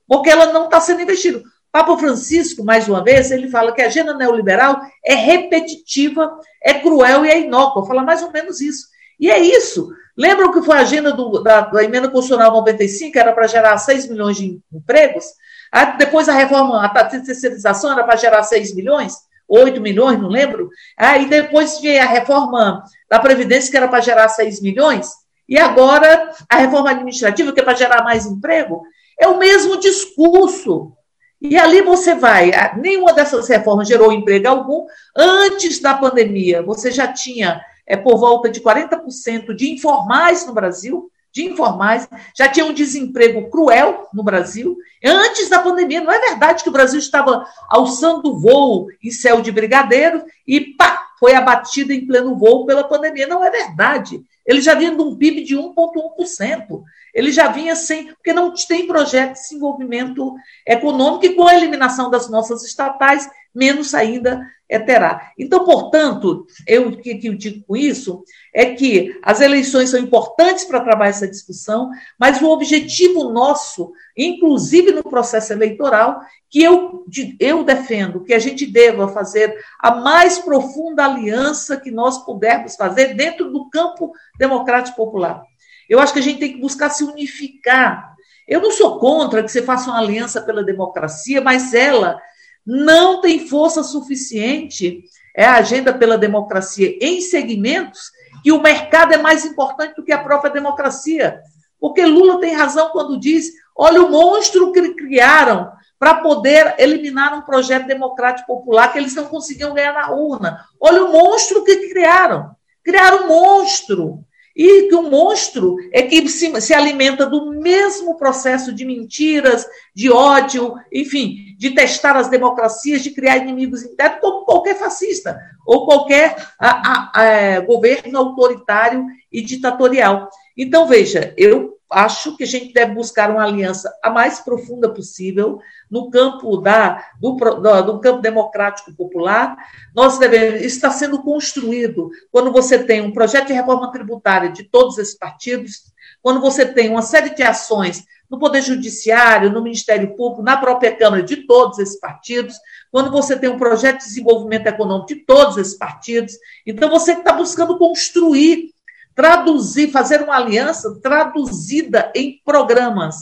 porque ela não está sendo investida. Papa Francisco, mais uma vez, ele fala que a agenda neoliberal é repetitiva, é cruel e é inócua. Fala mais ou menos isso. E é isso. Lembram que foi a agenda do, da, da, emenda constitucional 95, que era para gerar 6 milhões de empregos? Ah, depois a reforma, a terceirização era para gerar 6 milhões, 8 milhões, não lembro. Aí ah, depois veio a reforma da Previdência, que era para gerar 6 milhões. E agora a reforma administrativa, que é para gerar mais emprego. É o mesmo discurso. E ali você vai, nenhuma dessas reformas gerou emprego algum. Antes da pandemia, você já tinha é, por volta de 40% de informais no Brasil, de informais, já tinha um desemprego cruel no Brasil. Antes da pandemia, não é verdade que o Brasil estava alçando voo em céu de brigadeiro e pá, foi abatido em pleno voo pela pandemia. Não é verdade. Ele já vinha de um PIB de 1,1%. Ele já vinha sem, porque não tem projeto de desenvolvimento econômico e com a eliminação das nossas estatais, menos ainda é, terá. Então, portanto, eu, que, que eu digo com isso é que as eleições são importantes para trabalhar essa discussão, mas o objetivo nosso, inclusive no processo eleitoral, que eu, eu defendo que a gente deva fazer a mais profunda aliança que nós pudermos fazer dentro do campo democrático popular. Eu acho que a gente tem que buscar se unificar. Eu não sou contra que você faça uma aliança pela democracia, mas ela não tem força suficiente, é a agenda pela democracia em segmentos que o mercado é mais importante do que a própria democracia. Porque Lula tem razão quando diz: olha o monstro que criaram para poder eliminar um projeto democrático popular que eles não conseguiam ganhar na urna. Olha o monstro que criaram. Criaram um monstro. E que o monstro é que se, se, alimenta do mesmo processo de mentiras, de ódio, enfim, de testar as democracias, de criar inimigos internos, como qualquer fascista, ou qualquer a, a, a, governo autoritário e ditatorial. Então, veja, eu acho que a gente deve buscar uma aliança a mais profunda possível no campo da do, do, do campo democrático popular. Nós devemos está sendo construído quando você tem um projeto de reforma tributária de todos esses partidos, quando você tem uma série de ações no Poder Judiciário, no Ministério Público, na própria Câmara de todos esses partidos, quando você tem um projeto de desenvolvimento econômico de todos esses partidos. Então, você está buscando construir traduzir, fazer uma aliança traduzida em programas.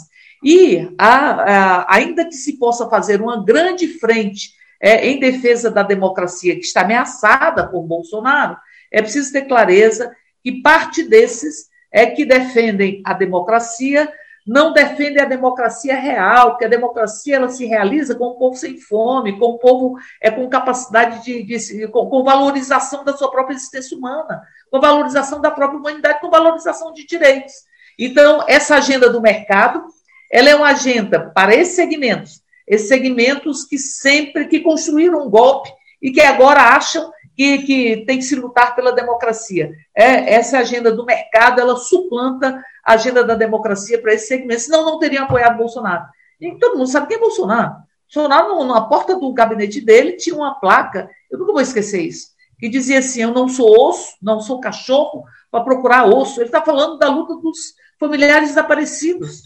E, a, a, ainda que se possa fazer uma grande frente é, em defesa da democracia que está ameaçada por Bolsonaro, é preciso ter clareza que parte desses é que defendem a democracia, não defendem a democracia real, porque a democracia ela se realiza com o povo sem fome, com o povo é, com capacidade de, de com, com valorização da sua própria existência humana com valorização da própria humanidade, com valorização de direitos. Então, essa agenda do mercado, ela é uma agenda para esses segmentos, esses segmentos que sempre que construíram um golpe e que agora acham que, que tem que se lutar pela democracia. É, essa agenda do mercado, ela suplanta a agenda da democracia para esse segmento, senão não teriam apoiado Bolsonaro. E todo mundo sabe quem é Bolsonaro. Bolsonaro, na porta do gabinete dele, tinha uma placa, eu nunca vou esquecer isso, que dizia assim: Eu não sou osso, não sou cachorro para procurar osso. Ele está falando da luta dos familiares desaparecidos.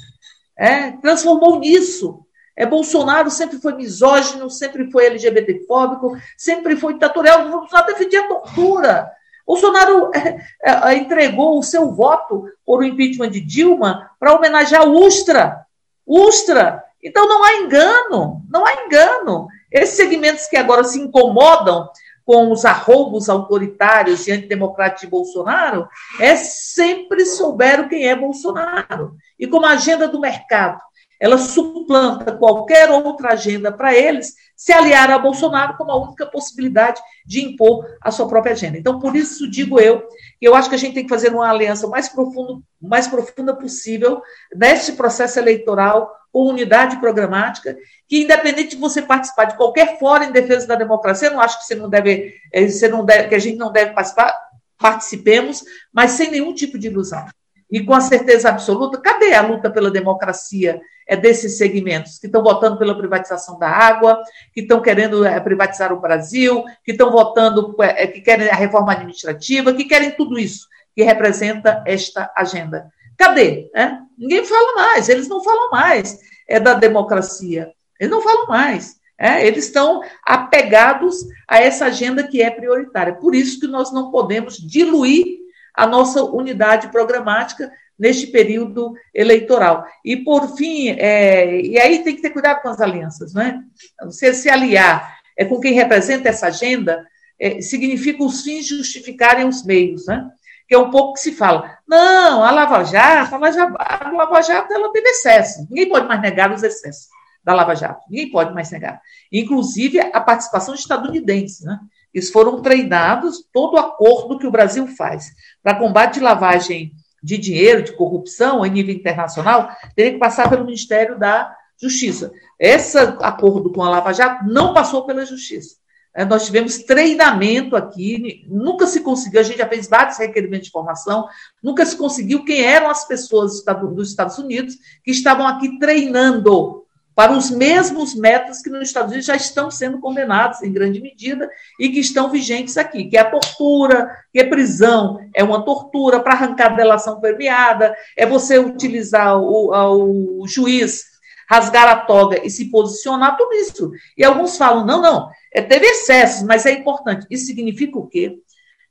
É, transformou nisso. É, Bolsonaro sempre foi misógino, sempre foi LGBTfóbico, sempre foi ditatorial. Bolsonaro defendia a tortura. Bolsonaro é, é, entregou o seu voto por o impeachment de Dilma para homenagear Ustra. Ustra. Então não há engano, não há engano. Esses segmentos que agora se incomodam com os arroubos autoritários e antidemocráticos de Bolsonaro, é sempre souberam quem é Bolsonaro. E como agenda do mercado, ela suplanta qualquer outra agenda para eles, se aliar a Bolsonaro como a única possibilidade de impor a sua própria agenda. Então, por isso digo eu, eu acho que a gente tem que fazer uma aliança mais, profundo, mais profunda possível neste processo eleitoral com unidade programática, que independente de você participar de qualquer fórum em defesa da democracia, eu não acho que você não deve, eh, você não deve, que a gente não deve participar, participemos, mas sem nenhum tipo de ilusão. E com a certeza absoluta, cadê a luta pela democracia é desses segmentos que estão votando pela privatização da água, que estão querendo eh, privatizar o Brasil, que estão votando, eh, que querem a reforma administrativa, que querem tudo isso que representa esta agenda. Cadê? É? Ninguém fala mais, eles não falam mais é, da democracia. Eles não falam mais. É, eles estão apegados a essa agenda que é prioritária. Por isso que nós não podemos diluir a nossa unidade programática neste período eleitoral. E, por fim, é, e aí tem que ter cuidado com as alianças, não é? Você se aliar é, com quem representa essa agenda é, significa os fins justificarem os meios, né? que é um pouco que se fala. Não, a Lava Jato, a Lava Jato, a Lava Jato ela teve excesso. Ninguém pode mais negar os excessos da Lava Jato. Ninguém pode mais negar. Inclusive a participação estadunidense. Né? Eles foram treinados, todo acordo que o Brasil faz para combate de lavagem de dinheiro, de corrupção em nível internacional, teria que passar pelo Ministério da Justiça. Esse acordo com a Lava Jato não passou pela Justiça. É, nós tivemos treinamento aqui, nunca se conseguiu, a gente já fez vários requerimentos de formação, nunca se conseguiu quem eram as pessoas dos Estados Unidos que estavam aqui treinando para os mesmos métodos que nos Estados Unidos já estão sendo condenados em grande medida e que estão vigentes aqui, que é a tortura, que é prisão, é uma tortura para arrancar delação premiada, é você utilizar o, o juiz rasgar a toga e se posicionar, tudo isso. E alguns falam, não, não, é, teve excessos, mas é importante. Isso significa o quê?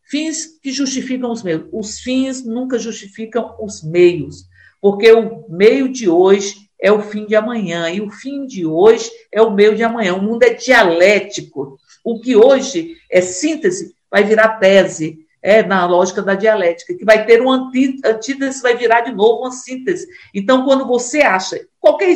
Fins que justificam os meios. Os fins nunca justificam os meios, porque o meio de hoje é o fim de amanhã, e o fim de hoje é o meio de amanhã. O mundo é dialético. O que hoje é síntese vai virar tese, é na lógica da dialética, que vai ter um antítese, vai virar de novo uma síntese. Então, quando você acha qualquer,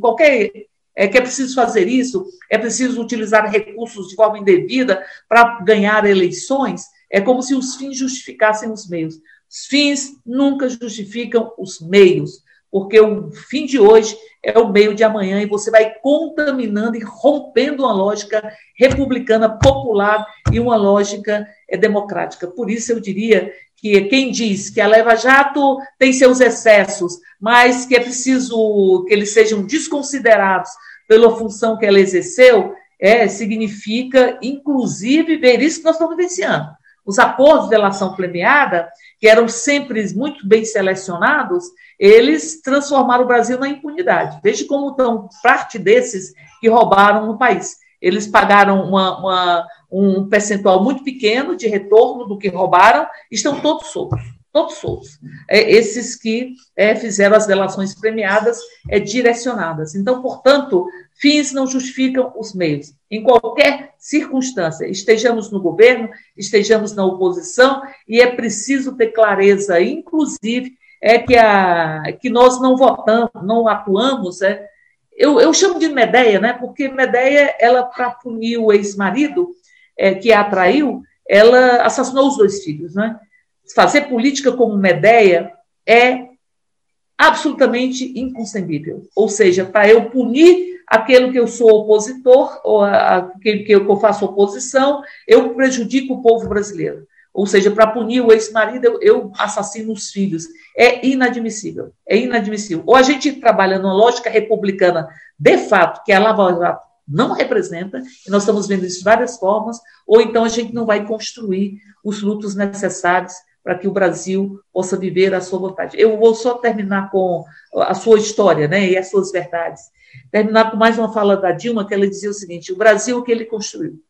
qualquer é que é preciso fazer isso, é preciso utilizar recursos de forma indevida para ganhar eleições, é como se os fins justificassem os meios. Os fins nunca justificam os meios porque o fim de hoje é o meio de amanhã e você vai contaminando e rompendo uma lógica republicana popular e uma lógica é, democrática. Por isso eu diria que quem diz que a Leva Jato tem seus excessos, mas que é preciso que eles sejam desconsiderados pela função que ela exerceu, é, significa, inclusive, ver isso que nós estamos vivenciando. Os acordos de delação premiada, que eram sempre muito bem selecionados, eles transformaram o Brasil na impunidade. Veja como estão parte desses que roubaram no país. Eles pagaram uma, uma, um percentual muito pequeno de retorno do que roubaram, estão todos soltos. Todos soltos. É, esses que é, fizeram as delações premiadas é, direcionadas. Então, portanto, fins não justificam os meios. Em qualquer circunstância, estejamos no governo, estejamos na oposição, e é preciso ter clareza, inclusive, é que, a, que nós não votamos, não atuamos, é, eu, eu chamo de Medeia, né, porque Medeia, ela, para punir o ex-marido, é, que a atraiu, ela assassinou os dois filhos. Né? Fazer política como Medeia é absolutamente inconcebível. Ou seja, para eu punir aquele que eu sou opositor, ou aquele que eu faço oposição, eu prejudico o povo brasileiro. Ou seja, para punir o ex-marido, eu, eu, assassino os filhos. É inadmissível. É inadmissível. Ou a gente trabalha numa lógica republicana, de fato, que a Lava Jato não representa, e nós estamos vendo isso de várias formas, ou então a gente não vai construir os lutos necessários para que o Brasil possa viver a sua vontade. Eu vou só terminar com a sua história né, e as suas verdades. Terminar com mais uma fala da Dilma, que ela dizia o seguinte: o Brasil que ele construiu.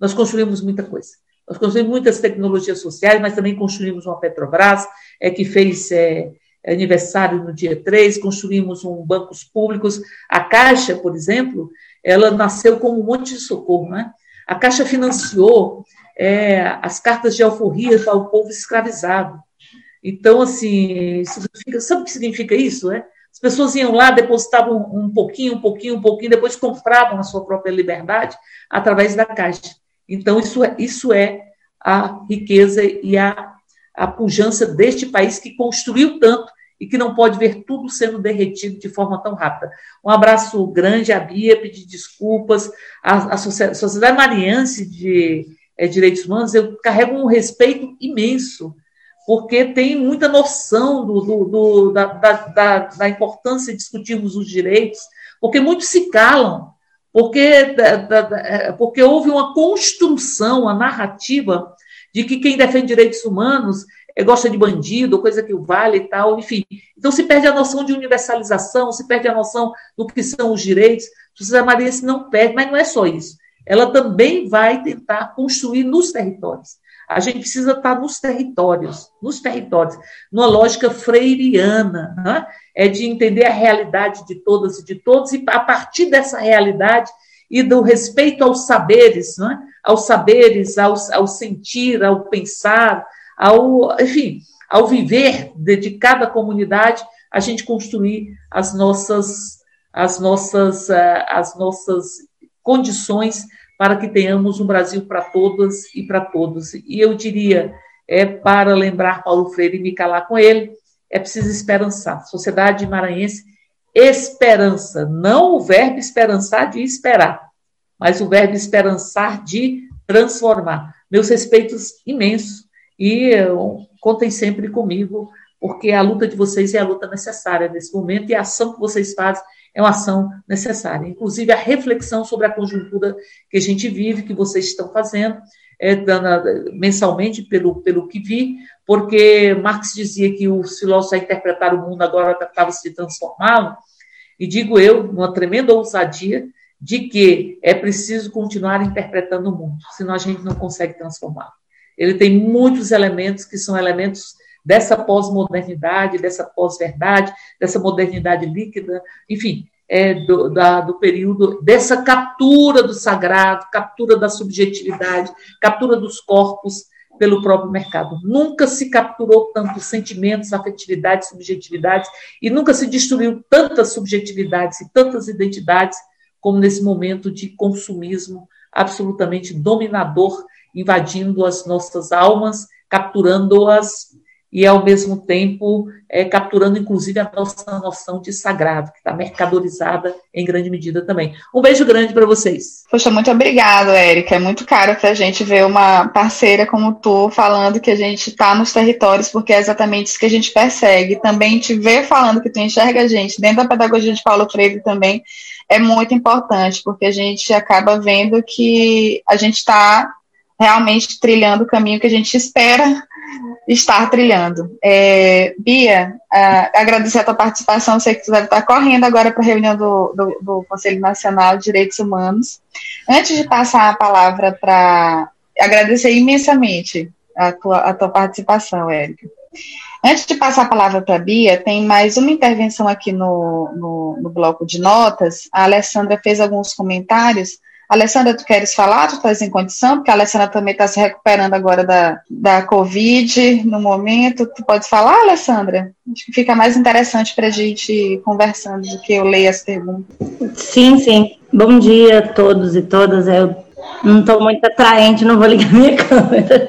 Nós construímos muita coisa. Nós construímos muitas tecnologias sociais, mas também construímos uma Petrobras, é, que fez é, aniversário no dia 3, construímos um bancos públicos. A Caixa, por exemplo, ela nasceu como um monte de socorro. Né? A Caixa financiou é, as cartas de alforria para o povo escravizado. Então, assim, sabe o que significa isso? Né? As pessoas iam lá, depositavam um pouquinho, um pouquinho, um pouquinho, depois compravam a sua própria liberdade através da Caixa. Então, isso é, isso é a riqueza e a, a pujança deste país que construiu tanto e que não pode ver tudo sendo derretido de forma tão rápida. Um abraço grande à Bia, pedir desculpas. A Sociedade Mariense de é, Direitos Humanos, eu carrego um respeito imenso, porque tem muita noção do, do, do da, da, da, importância de discutirmos os direitos, porque muitos se calam porque, é, porque houve uma construção, uma narrativa de que quem defende direitos humanos é, gosta de bandido, coisa que o vale e tal, enfim. Então se perde a noção de universalização, se perde a noção do que são os direitos. A sociedade maranhense não perde, mas não é só isso. Ela também vai tentar construir nos territórios. A gente precisa estar nos territórios, nos territórios, numa lógica freiriana, né? é de entender a realidade de todas e de todos, e a partir dessa realidade e do respeito aos saberes, né? aos saberes, ao, ao sentir, ao pensar, ao, enfim, ao viver de, de cada comunidade, a gente construir as nossas, as nossas, uh, as nossas condições para que tenhamos um Brasil para todas e para todos. E eu diria, é para lembrar Paulo Freire e me calar com ele, é preciso esperançar. Sociedade maranhense, esperança, não o verbo esperançar de esperar, mas o verbo esperançar de transformar. Meus respeitos imensos e contem sempre comigo, porque a luta de vocês é a luta necessária nesse momento e a ação que vocês fazem é uma ação necessária. Inclusive, a reflexão sobre a conjuntura que a gente vive, que vocês estão fazendo, é, dando, mensalmente, pelo, pelo que vi, porque Marx dizia que os filósofos, a interpretar o mundo, agora estavam se transformá-lo, e digo eu, uma tremenda ousadia, de que é preciso continuar interpretando o mundo, senão a gente não consegue transformá-lo. Ele tem muitos elementos que são elementos dessa pós-modernidade, dessa pós-verdade, dessa modernidade líquida, enfim, é, do, da, do período dessa captura do sagrado, captura da subjetividade, captura dos corpos pelo próprio mercado. Nunca se capturou tantos sentimentos, afetividades, subjetividades, e nunca se destruiu tantas subjetividades e tantas identidades como nesse momento de consumismo absolutamente dominador, invadindo as nossas almas, capturando-as e, ao mesmo tempo, é, capturando, inclusive, a nossa noção de sagrado, que está mercadorizada em grande medida também. Um beijo grande para vocês. Poxa, muito obrigado, Érica. É muito caro para a gente ver uma parceira como tu falando que a gente está nos territórios, porque é exatamente isso que a gente persegue. Também te ver falando que tu enxerga a gente dentro da pedagogia de Paulo Freire também é muito importante, porque a gente acaba vendo que a gente está realmente trilhando o caminho que a gente espera estar trilhando. É, Bia, uh, agradecer a tua participação, sei que tu deve estar correndo agora para a reunião do, do, do, Conselho Nacional de Direitos Humanos. Antes de passar a palavra para agradecer imensamente a tua, a tua participação, Érica. Antes de passar a palavra para a Bia, tem mais uma intervenção aqui no, no, no, bloco de notas. A Alessandra fez alguns comentários. Alessandra, tu queres falar? Tu estás em condição? Porque a Alessandra também está se recuperando agora da, da Covid no momento. Tu pode falar, Alessandra? Acho que fica mais interessante para a gente ir conversando do que eu leio as perguntas. Sim, sim. Bom dia a todos e todas. Eu não estou muito atraente, não vou ligar minha câmera.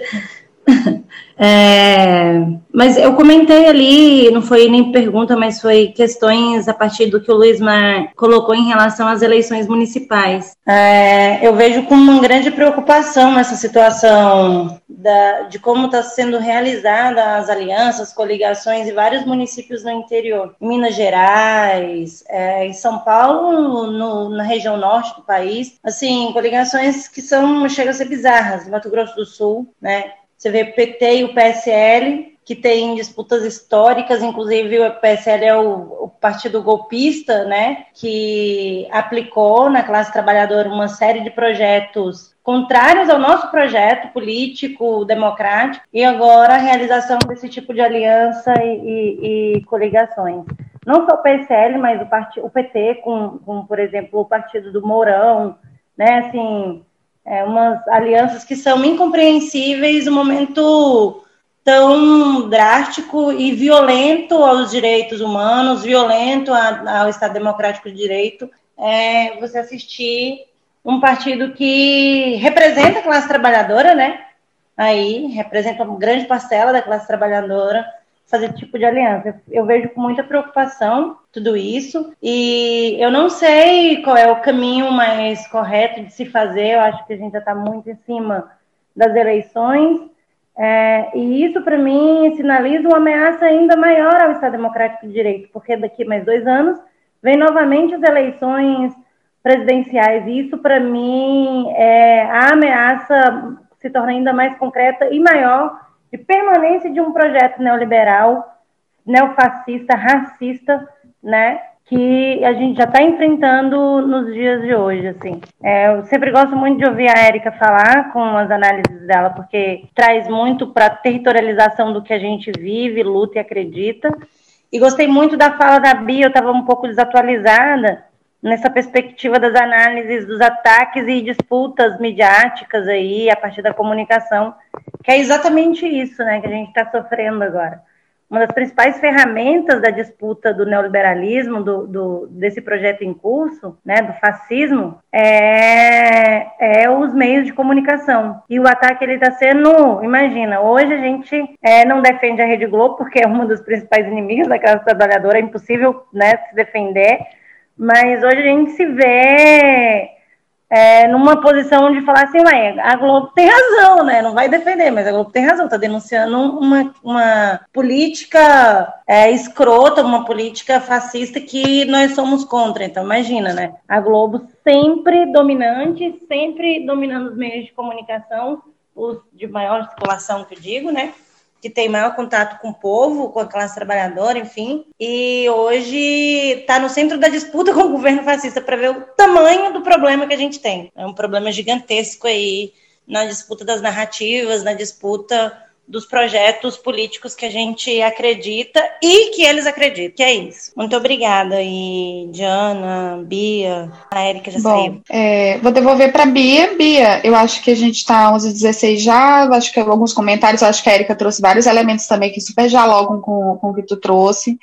É, mas eu comentei ali, não foi nem pergunta, mas foi questões a partir do que o Luiz Mar colocou em relação às eleições municipais. É, eu vejo com uma grande preocupação essa situação da, de como está sendo realizada as alianças, coligações em vários municípios no interior. Minas Gerais, é, em São Paulo, no, na região norte do país. Assim, coligações que são, chegam a ser bizarras. Mato Grosso do Sul, né? Você vê o PT e o PSL, que tem disputas históricas, inclusive o PSL é o, o, partido golpista, né, que aplicou na classe trabalhadora uma série de projetos contrários ao nosso projeto político democrático e agora a realização desse tipo de aliança e, e, e coligações. Não só o PSL, mas o, o PT, com, com, por exemplo, o partido do Mourão, né, assim, é, umas alianças que são incompreensíveis no momento tão drástico e violento aos direitos humanos, violento a, ao Estado Democrático de Direito, é, você assistir um partido que representa a classe trabalhadora, né? Aí representa uma grande parcela da classe trabalhadora, fazer tipo de aliança. Eu vejo com muita preocupação tudo isso e eu não sei qual é o caminho mais correto de se fazer. Eu acho que a gente já está muito em cima das eleições é, e isso para mim sinaliza uma ameaça ainda maior ao Estado Democrático de Direito, porque daqui mais dois anos vem novamente as eleições presidenciais e isso para mim é, a ameaça se torna ainda mais concreta e maior de permanência de um projeto neoliberal, neofascista, racista, né? Que a gente já está enfrentando nos dias de hoje, assim. É, eu sempre gosto muito de ouvir a Érica falar com as análises dela, porque traz muito para a territorialização do que a gente vive, luta e acredita. E gostei muito da fala da Bia, eu estava um pouco desatualizada, nessa perspectiva das análises dos ataques e disputas midiáticas aí a partir da comunicação, que é exatamente isso, né, que a gente está sofrendo agora. Uma das principais ferramentas da disputa do neoliberalismo, do, do, desse projeto em curso, né, do fascismo, é, é os meios de comunicação. E o ataque ele está sendo, imagina, hoje a gente é, não defende a Rede Globo porque é uma dos principais inimigos da classe trabalhadora, é impossível né, se defender mas hoje a gente se vê é, numa posição de falar assim, ué, a Globo tem razão, né? Não vai defender, mas a Globo tem razão, está denunciando uma, uma política é, escrota, uma política fascista que nós somos contra. Então, imagina, né? A Globo sempre dominante, sempre dominando os meios de comunicação, os de maior circulação, que eu digo, né? Que tem maior contato com o povo, com a classe trabalhadora, enfim, e hoje está no centro da disputa com o governo fascista para ver o tamanho do problema que a gente tem. É um problema gigantesco aí na disputa das narrativas, na disputa dos projetos políticos que a gente acredita e que eles acreditam, que é isso. Muito obrigada. E Diana, Bia, a Érica já Bom, saiu. É, vou devolver para Bia. Bia, eu acho que a gente está 11 16 já, acho que alguns comentários, acho que a Érica trouxe vários elementos também que super dialogam com, com o que tu trouxe.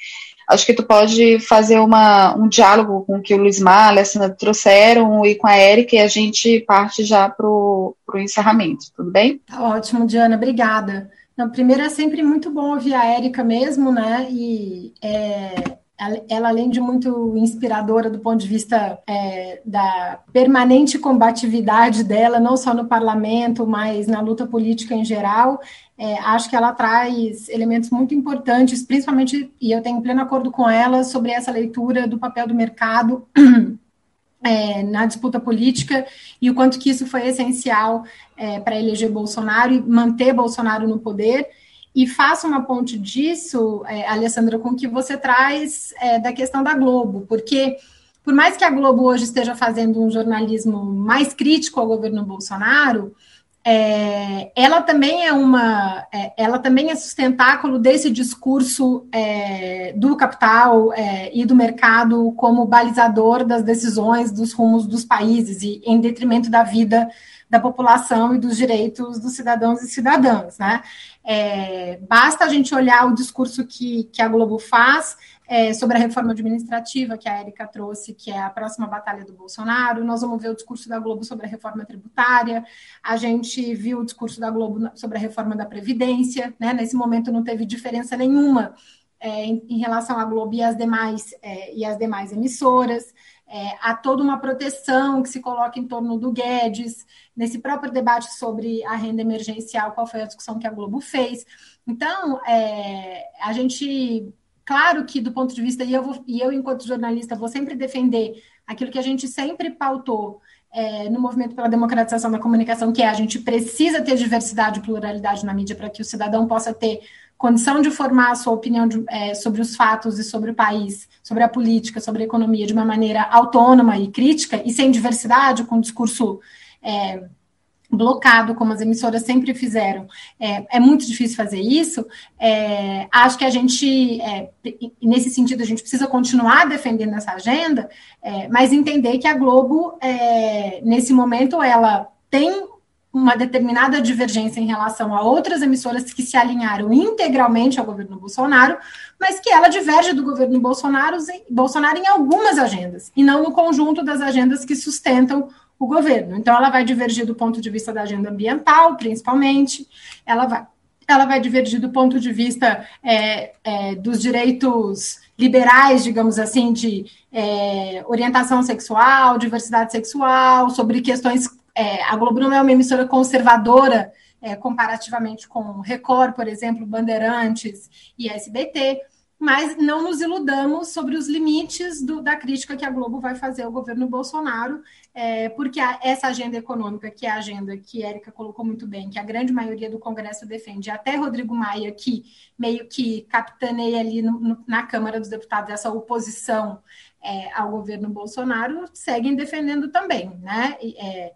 Acho que tu pode fazer uma, um diálogo com o que o Luiz Mar, a Alessandra trouxeram e com a Érica e a gente parte já para o encerramento, tudo bem? Tá ótimo, Diana, obrigada. Não, primeiro é sempre muito bom ouvir a Érica mesmo, né? E é, ela, além de muito inspiradora do ponto de vista é, da permanente combatividade dela, não só no parlamento, mas na luta política em geral, é, acho que ela traz elementos muito importantes, principalmente, e eu tenho pleno acordo com ela, sobre essa leitura do papel do mercado é, na disputa política e o quanto que isso foi essencial é, para eleger Bolsonaro e manter Bolsonaro no poder. E faça uma ponte disso, é, Alessandra, com o que você traz é, da questão da Globo, porque por mais que a Globo hoje esteja fazendo um jornalismo mais crítico ao governo Bolsonaro, é, ela também é uma, é, ela também é sustentáculo desse discurso é, do capital é, e do mercado como balizador das decisões, dos rumos dos países e em detrimento da vida da população e dos direitos dos cidadãos e cidadãs, né? É, basta a gente olhar o discurso que, que a Globo faz é, sobre a reforma administrativa que a Érica trouxe, que é a próxima batalha do Bolsonaro. Nós vamos ver o discurso da Globo sobre a reforma tributária. A gente viu o discurso da Globo sobre a reforma da Previdência. Né? Nesse momento não teve diferença nenhuma é, em, em, relação à Globo e às demais, é, e às demais emissoras. É, há toda uma proteção que se coloca em torno do Guedes, nesse próprio debate sobre a renda emergencial, qual foi a discussão que a Globo fez. Então, é, a gente Claro que, do ponto de vista, e eu, vou, e eu enquanto jornalista, vou sempre defender aquilo que a gente sempre pautou é, no movimento pela democratização da comunicação, que é a gente precisa ter diversidade e pluralidade na mídia para que o cidadão possa ter condição de formar a sua opinião de, é, sobre os fatos e sobre o país, sobre a política, sobre a economia de uma maneira autônoma e crítica, e sem diversidade, com discurso é, blocado, como as emissoras sempre fizeram, é, é muito difícil fazer isso. É, acho que a gente, é, nesse sentido, a gente precisa continuar defendendo essa agenda, é, mas entender que a Globo, é, nesse momento, ela tem uma determinada divergência em relação a outras emissoras que se alinharam integralmente ao governo Bolsonaro, mas que ela diverge do governo Bolsonaro, Bolsonaro em algumas agendas, e não no conjunto das agendas que sustentam o governo. Então, ela vai divergir do ponto de vista da agenda ambiental, principalmente, ela vai, ela vai divergir do ponto de vista é, é, dos direitos liberais, digamos assim, de é, orientação sexual, diversidade sexual, sobre questões. É, a Globo não é uma emissora conservadora é, comparativamente com Record, por exemplo, Bandeirantes e SBT mas não nos iludamos sobre os limites do, da crítica que a Globo vai fazer ao governo Bolsonaro, é, porque a, essa agenda econômica, que é a agenda que Érica colocou muito bem, que a grande maioria do Congresso defende, até Rodrigo Maia, que meio que capitaneia ali no, no, na Câmara dos Deputados essa oposição é, ao governo Bolsonaro, seguem defendendo também, né? É,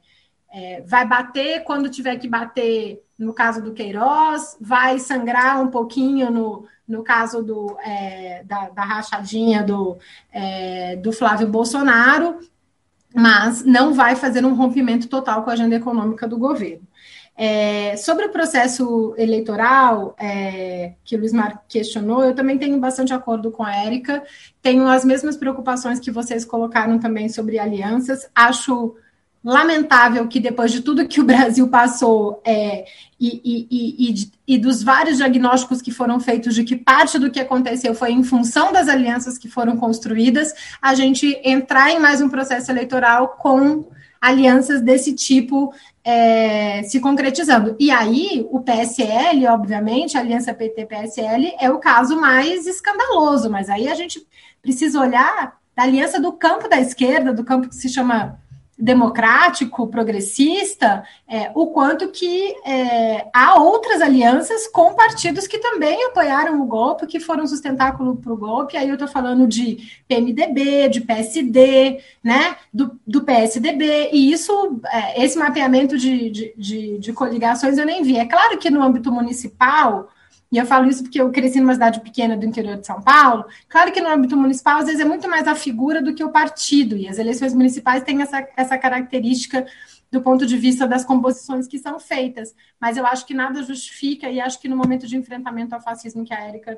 é, vai bater quando tiver que bater no caso do Queiroz, vai sangrar um pouquinho no, no caso do, é, da, da, rachadinha do, é, do Flávio Bolsonaro, mas não vai fazer um rompimento total com a agenda econômica do governo. É, sobre o processo eleitoral é, que o Luiz Mar questionou, eu também tenho bastante acordo com a Érica, tenho as mesmas preocupações que vocês colocaram também sobre alianças, acho lamentável que depois de tudo que o Brasil passou é, e, e, e, e, dos vários diagnósticos que foram feitos de que parte do que aconteceu foi em função das alianças que foram construídas, a gente entrar em mais um processo eleitoral com alianças desse tipo é, se concretizando. E aí, o PSL, obviamente, a aliança PT-PSL, é o caso mais escandaloso, mas aí a gente precisa olhar da aliança do campo da esquerda, do campo que se chama democrático, progressista, é, o quanto que é, há outras alianças com partidos que também apoiaram o golpe, que foram sustentáculo para o golpe. Aí eu estou falando de PMDB, de PSD, né, do, do PSDB, e isso, é, esse mapeamento de, de, de, de coligações eu nem vi. É claro que no âmbito municipal e eu falo isso porque eu cresci numa cidade pequena do interior de São Paulo. Claro que no âmbito municipal, às vezes, é muito mais a figura do que o partido, e as eleições municipais têm essa, essa característica do ponto de vista das composições que são feitas. Mas eu acho que nada justifica, e acho que no momento de enfrentamento ao fascismo que a Érica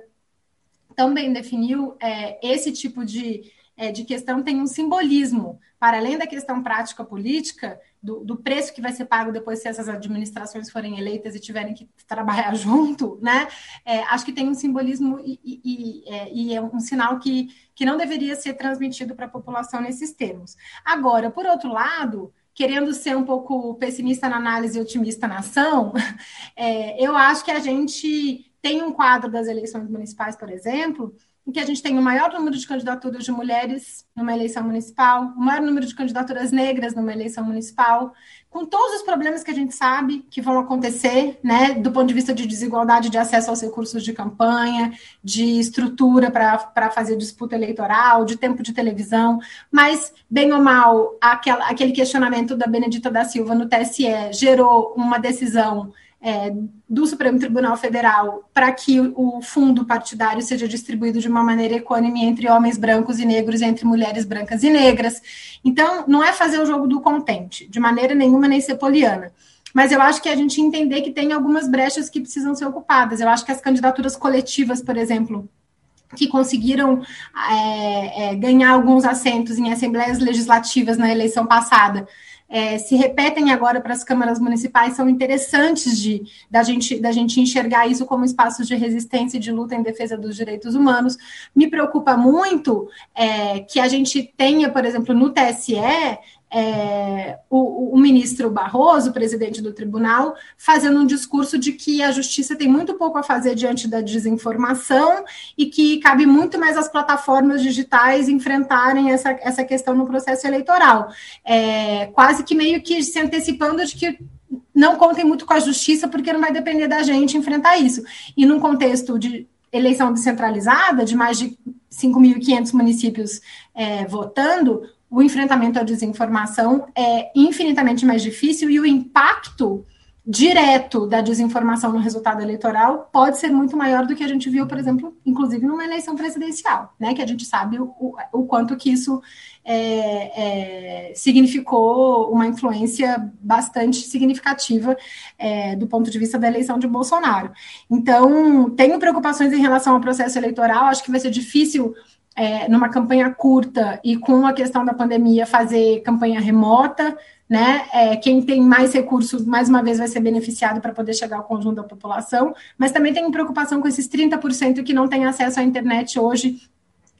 também definiu, é, esse tipo de, é, de questão tem um simbolismo, para além da questão prática política, do, do, preço que vai ser pago depois se essas administrações forem eleitas e tiverem que trabalhar junto, né? É, acho que tem um simbolismo e, e, e, é, e, é, um sinal que, que não deveria ser transmitido para a população nesses termos. Agora, por outro lado, querendo ser um pouco pessimista na análise e otimista na ação, é, eu acho que a gente tem um quadro das eleições municipais, por exemplo, em que a gente tem o maior número de candidaturas de mulheres numa eleição municipal, o maior número de candidaturas negras numa eleição municipal, com todos os problemas que a gente sabe que vão acontecer, né, do ponto de vista de desigualdade de acesso aos recursos de campanha, de estrutura para fazer disputa eleitoral, de tempo de televisão, mas, bem ou mal, aquela, aquele questionamento da Benedita da Silva no TSE gerou uma decisão é, do Supremo Tribunal Federal para que o fundo partidário seja distribuído de uma maneira econômica entre homens brancos e negros e entre mulheres brancas e negras. Então, não é fazer o jogo do contente, de maneira nenhuma, nem ser poliana. Mas eu acho que a gente entender que tem algumas brechas que precisam ser ocupadas. Eu acho que as candidaturas coletivas, por exemplo, que conseguiram é, é, ganhar alguns assentos em assembleias legislativas na eleição passada, é, se repetem agora para as câmaras municipais são interessantes de da gente, da gente enxergar isso como espaços de resistência e de luta em defesa dos direitos humanos. Me preocupa muito é, que a gente tenha, por exemplo, no TSE, é, o, o, ministro Barroso, presidente do tribunal, fazendo um discurso de que a justiça tem muito pouco a fazer diante da desinformação e que cabe muito mais às plataformas digitais enfrentarem essa, essa questão no processo eleitoral. É, quase que meio que se antecipando de que não contem muito com a justiça, porque não vai depender da gente enfrentar isso. E num contexto de eleição descentralizada, de mais de 5.500 municípios é, votando, o enfrentamento à desinformação é infinitamente mais difícil e o impacto direto da desinformação no resultado eleitoral pode ser muito maior do que a gente viu, por exemplo, inclusive numa eleição presidencial, né? Que a gente sabe o, o quanto que isso é, é, significou uma influência bastante significativa é, do ponto de vista da eleição de Bolsonaro. Então, tenho preocupações em relação ao processo eleitoral, acho que vai ser difícil é, numa campanha curta e com a questão da pandemia, fazer campanha remota, né? É, quem tem mais recursos, mais uma vez, vai ser beneficiado para poder chegar ao conjunto da população, mas também tem preocupação com esses 30% que não têm acesso à internet hoje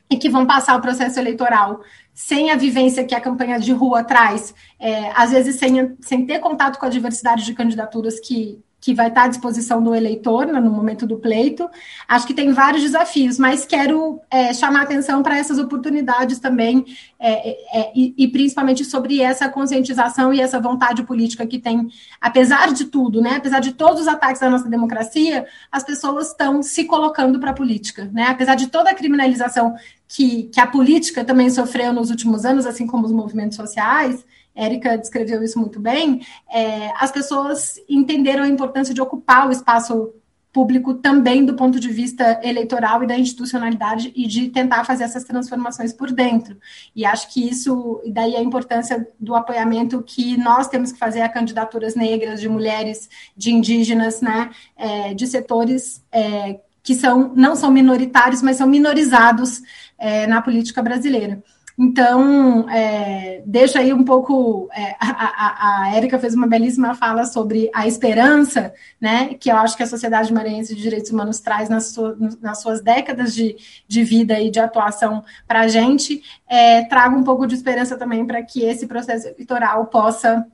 e que vão passar o processo eleitoral sem a vivência que a campanha de rua traz, é, às vezes sem, sem ter contato com a diversidade de candidaturas que, que vai estar à disposição do eleitor no momento do pleito. Acho que tem vários desafios, mas quero é, chamar atenção para essas oportunidades também, é, é, é, e, e, principalmente sobre essa conscientização e essa vontade política que tem, apesar de tudo, né, apesar de todos os ataques à nossa democracia, as pessoas estão se colocando para a política, né, apesar de toda a criminalização que, que a política também sofreu nos últimos anos, assim como os movimentos sociais, Érica descreveu isso muito bem, é, as pessoas entenderam a importância de ocupar o espaço público também do ponto de vista eleitoral e da institucionalidade e de tentar fazer essas transformações por dentro. E acho que isso, daí a importância do apoiamento que nós temos que fazer a candidaturas negras, de mulheres, de indígenas, né, é, de setores é, que são não são minoritários, mas são minorizados é, na política brasileira. Então, é, deixa aí um pouco. É, a, Érica fez uma belíssima fala sobre a esperança, né? Que eu acho que a Sociedade Maranhense de Direitos Humanos traz nas, sua, nas suas décadas de, de vida e de atuação para a gente. É, traga um pouco de esperança também para que esse processo eleitoral possa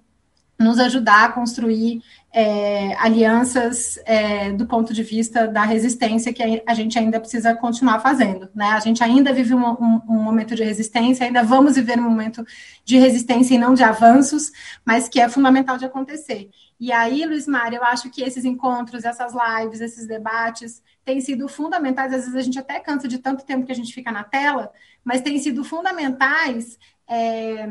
nos ajudar a construir é, alianças é, do ponto de vista da resistência que a gente ainda precisa continuar fazendo. Né? A gente ainda vive um, um, um, momento de resistência, ainda vamos viver um momento de resistência e não de avanços, mas que é fundamental de acontecer. E aí, Luiz Mário, eu acho que esses encontros, essas lives, esses debates têm sido fundamentais. Às vezes a gente até cansa de tanto tempo que a gente fica na tela, mas têm sido fundamentais é,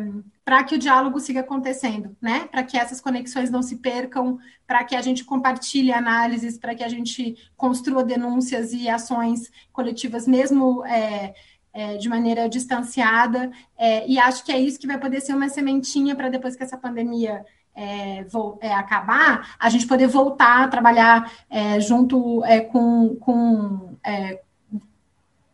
para que o diálogo siga acontecendo, né? Para que essas conexões não se percam, para que a gente compartilhe análises, para que a gente construa denúncias e ações coletivas, mesmo é, é, de maneira distanciada. É, e acho que é isso que vai poder ser uma sementinha para depois que essa pandemia é, vou, é, acabar, a gente poder voltar a trabalhar é, junto é, com, com é,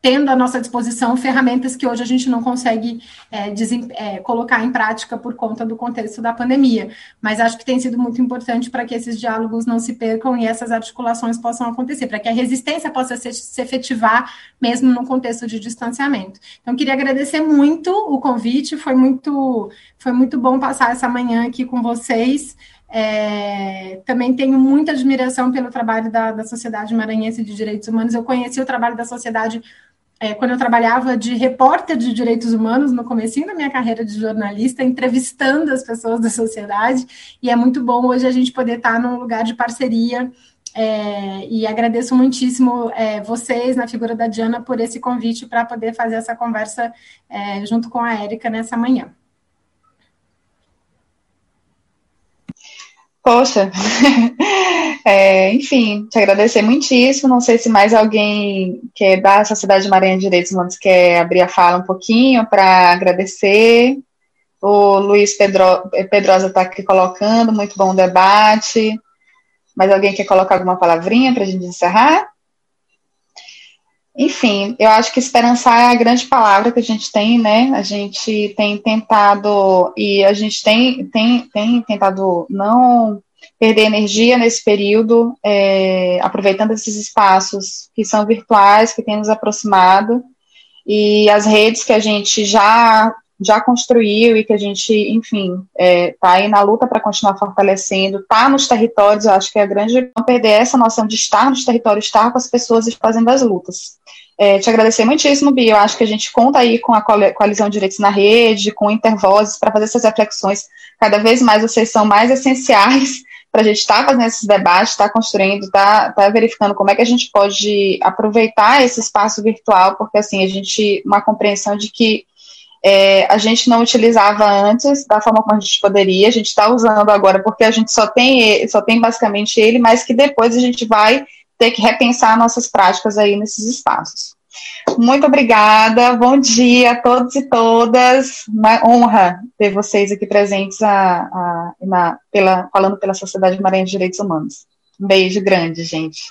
tendo à nossa disposição ferramentas que hoje a gente não consegue é, é, colocar em prática por conta do contexto da pandemia. Mas acho que tem sido muito importante para que esses diálogos não se percam e essas articulações possam acontecer, para que a resistência possa se, se efetivar mesmo no contexto de distanciamento. Então, queria agradecer muito o convite, foi muito, foi muito bom passar essa manhã aqui com vocês. É, também tenho muita admiração pelo trabalho da, da Sociedade Maranhense de Direitos Humanos. Eu conheci o trabalho da sociedade é, quando eu trabalhava de repórter de direitos humanos no comecinho da minha carreira de jornalista, entrevistando as pessoas da sociedade, e é muito bom hoje a gente poder estar num lugar de parceria, é, e agradeço muitíssimo é, vocês, na figura da Diana, por esse convite para poder fazer essa conversa é, junto com a Érica nessa manhã. Poxa, é, enfim, te agradecer muitíssimo. Não sei se mais alguém que da Sociedade Maranhão de Direitos Humanos quer abrir a fala um pouquinho para agradecer. O Luiz Pedro, Pedrosa está aqui colocando, muito bom debate. Mais alguém quer colocar alguma palavrinha para a gente encerrar? Enfim, eu acho que esperançar é a grande palavra que a gente tem, né? A gente tem tentado e a gente tem, tem, tem tentado não perder energia nesse período, é, aproveitando esses espaços que são virtuais, que têm nos aproximado, e as redes que a gente já já construiu e que a gente, enfim, está é, tá aí na luta para continuar fortalecendo, está nos territórios, acho que é a grande não perder essa noção de estar nos territórios, estar com as pessoas e fazendo as lutas. É, te agradecer muitíssimo, Bia. Eu acho que a gente conta aí com a Coalizão de Direitos na Rede, com Intervozes, para fazer essas reflexões. Cada vez mais vocês são mais essenciais para a gente estar tá fazendo esses debates, estar tá construindo, estar tá, tá verificando como é que a gente pode aproveitar esse espaço virtual, porque assim, a gente, uma compreensão de que é, a gente não utilizava antes da forma como a gente poderia, a gente está usando agora porque a gente só tem, só tem basicamente ele, mas que depois a gente vai ter que repensar nossas práticas aí nesses espaços. Muito obrigada, bom dia a todos e todas. Uma honra ter vocês aqui presentes a, a, na, pela, falando pela Sociedade Maranhão de Direitos Humanos. Um beijo grande, gente.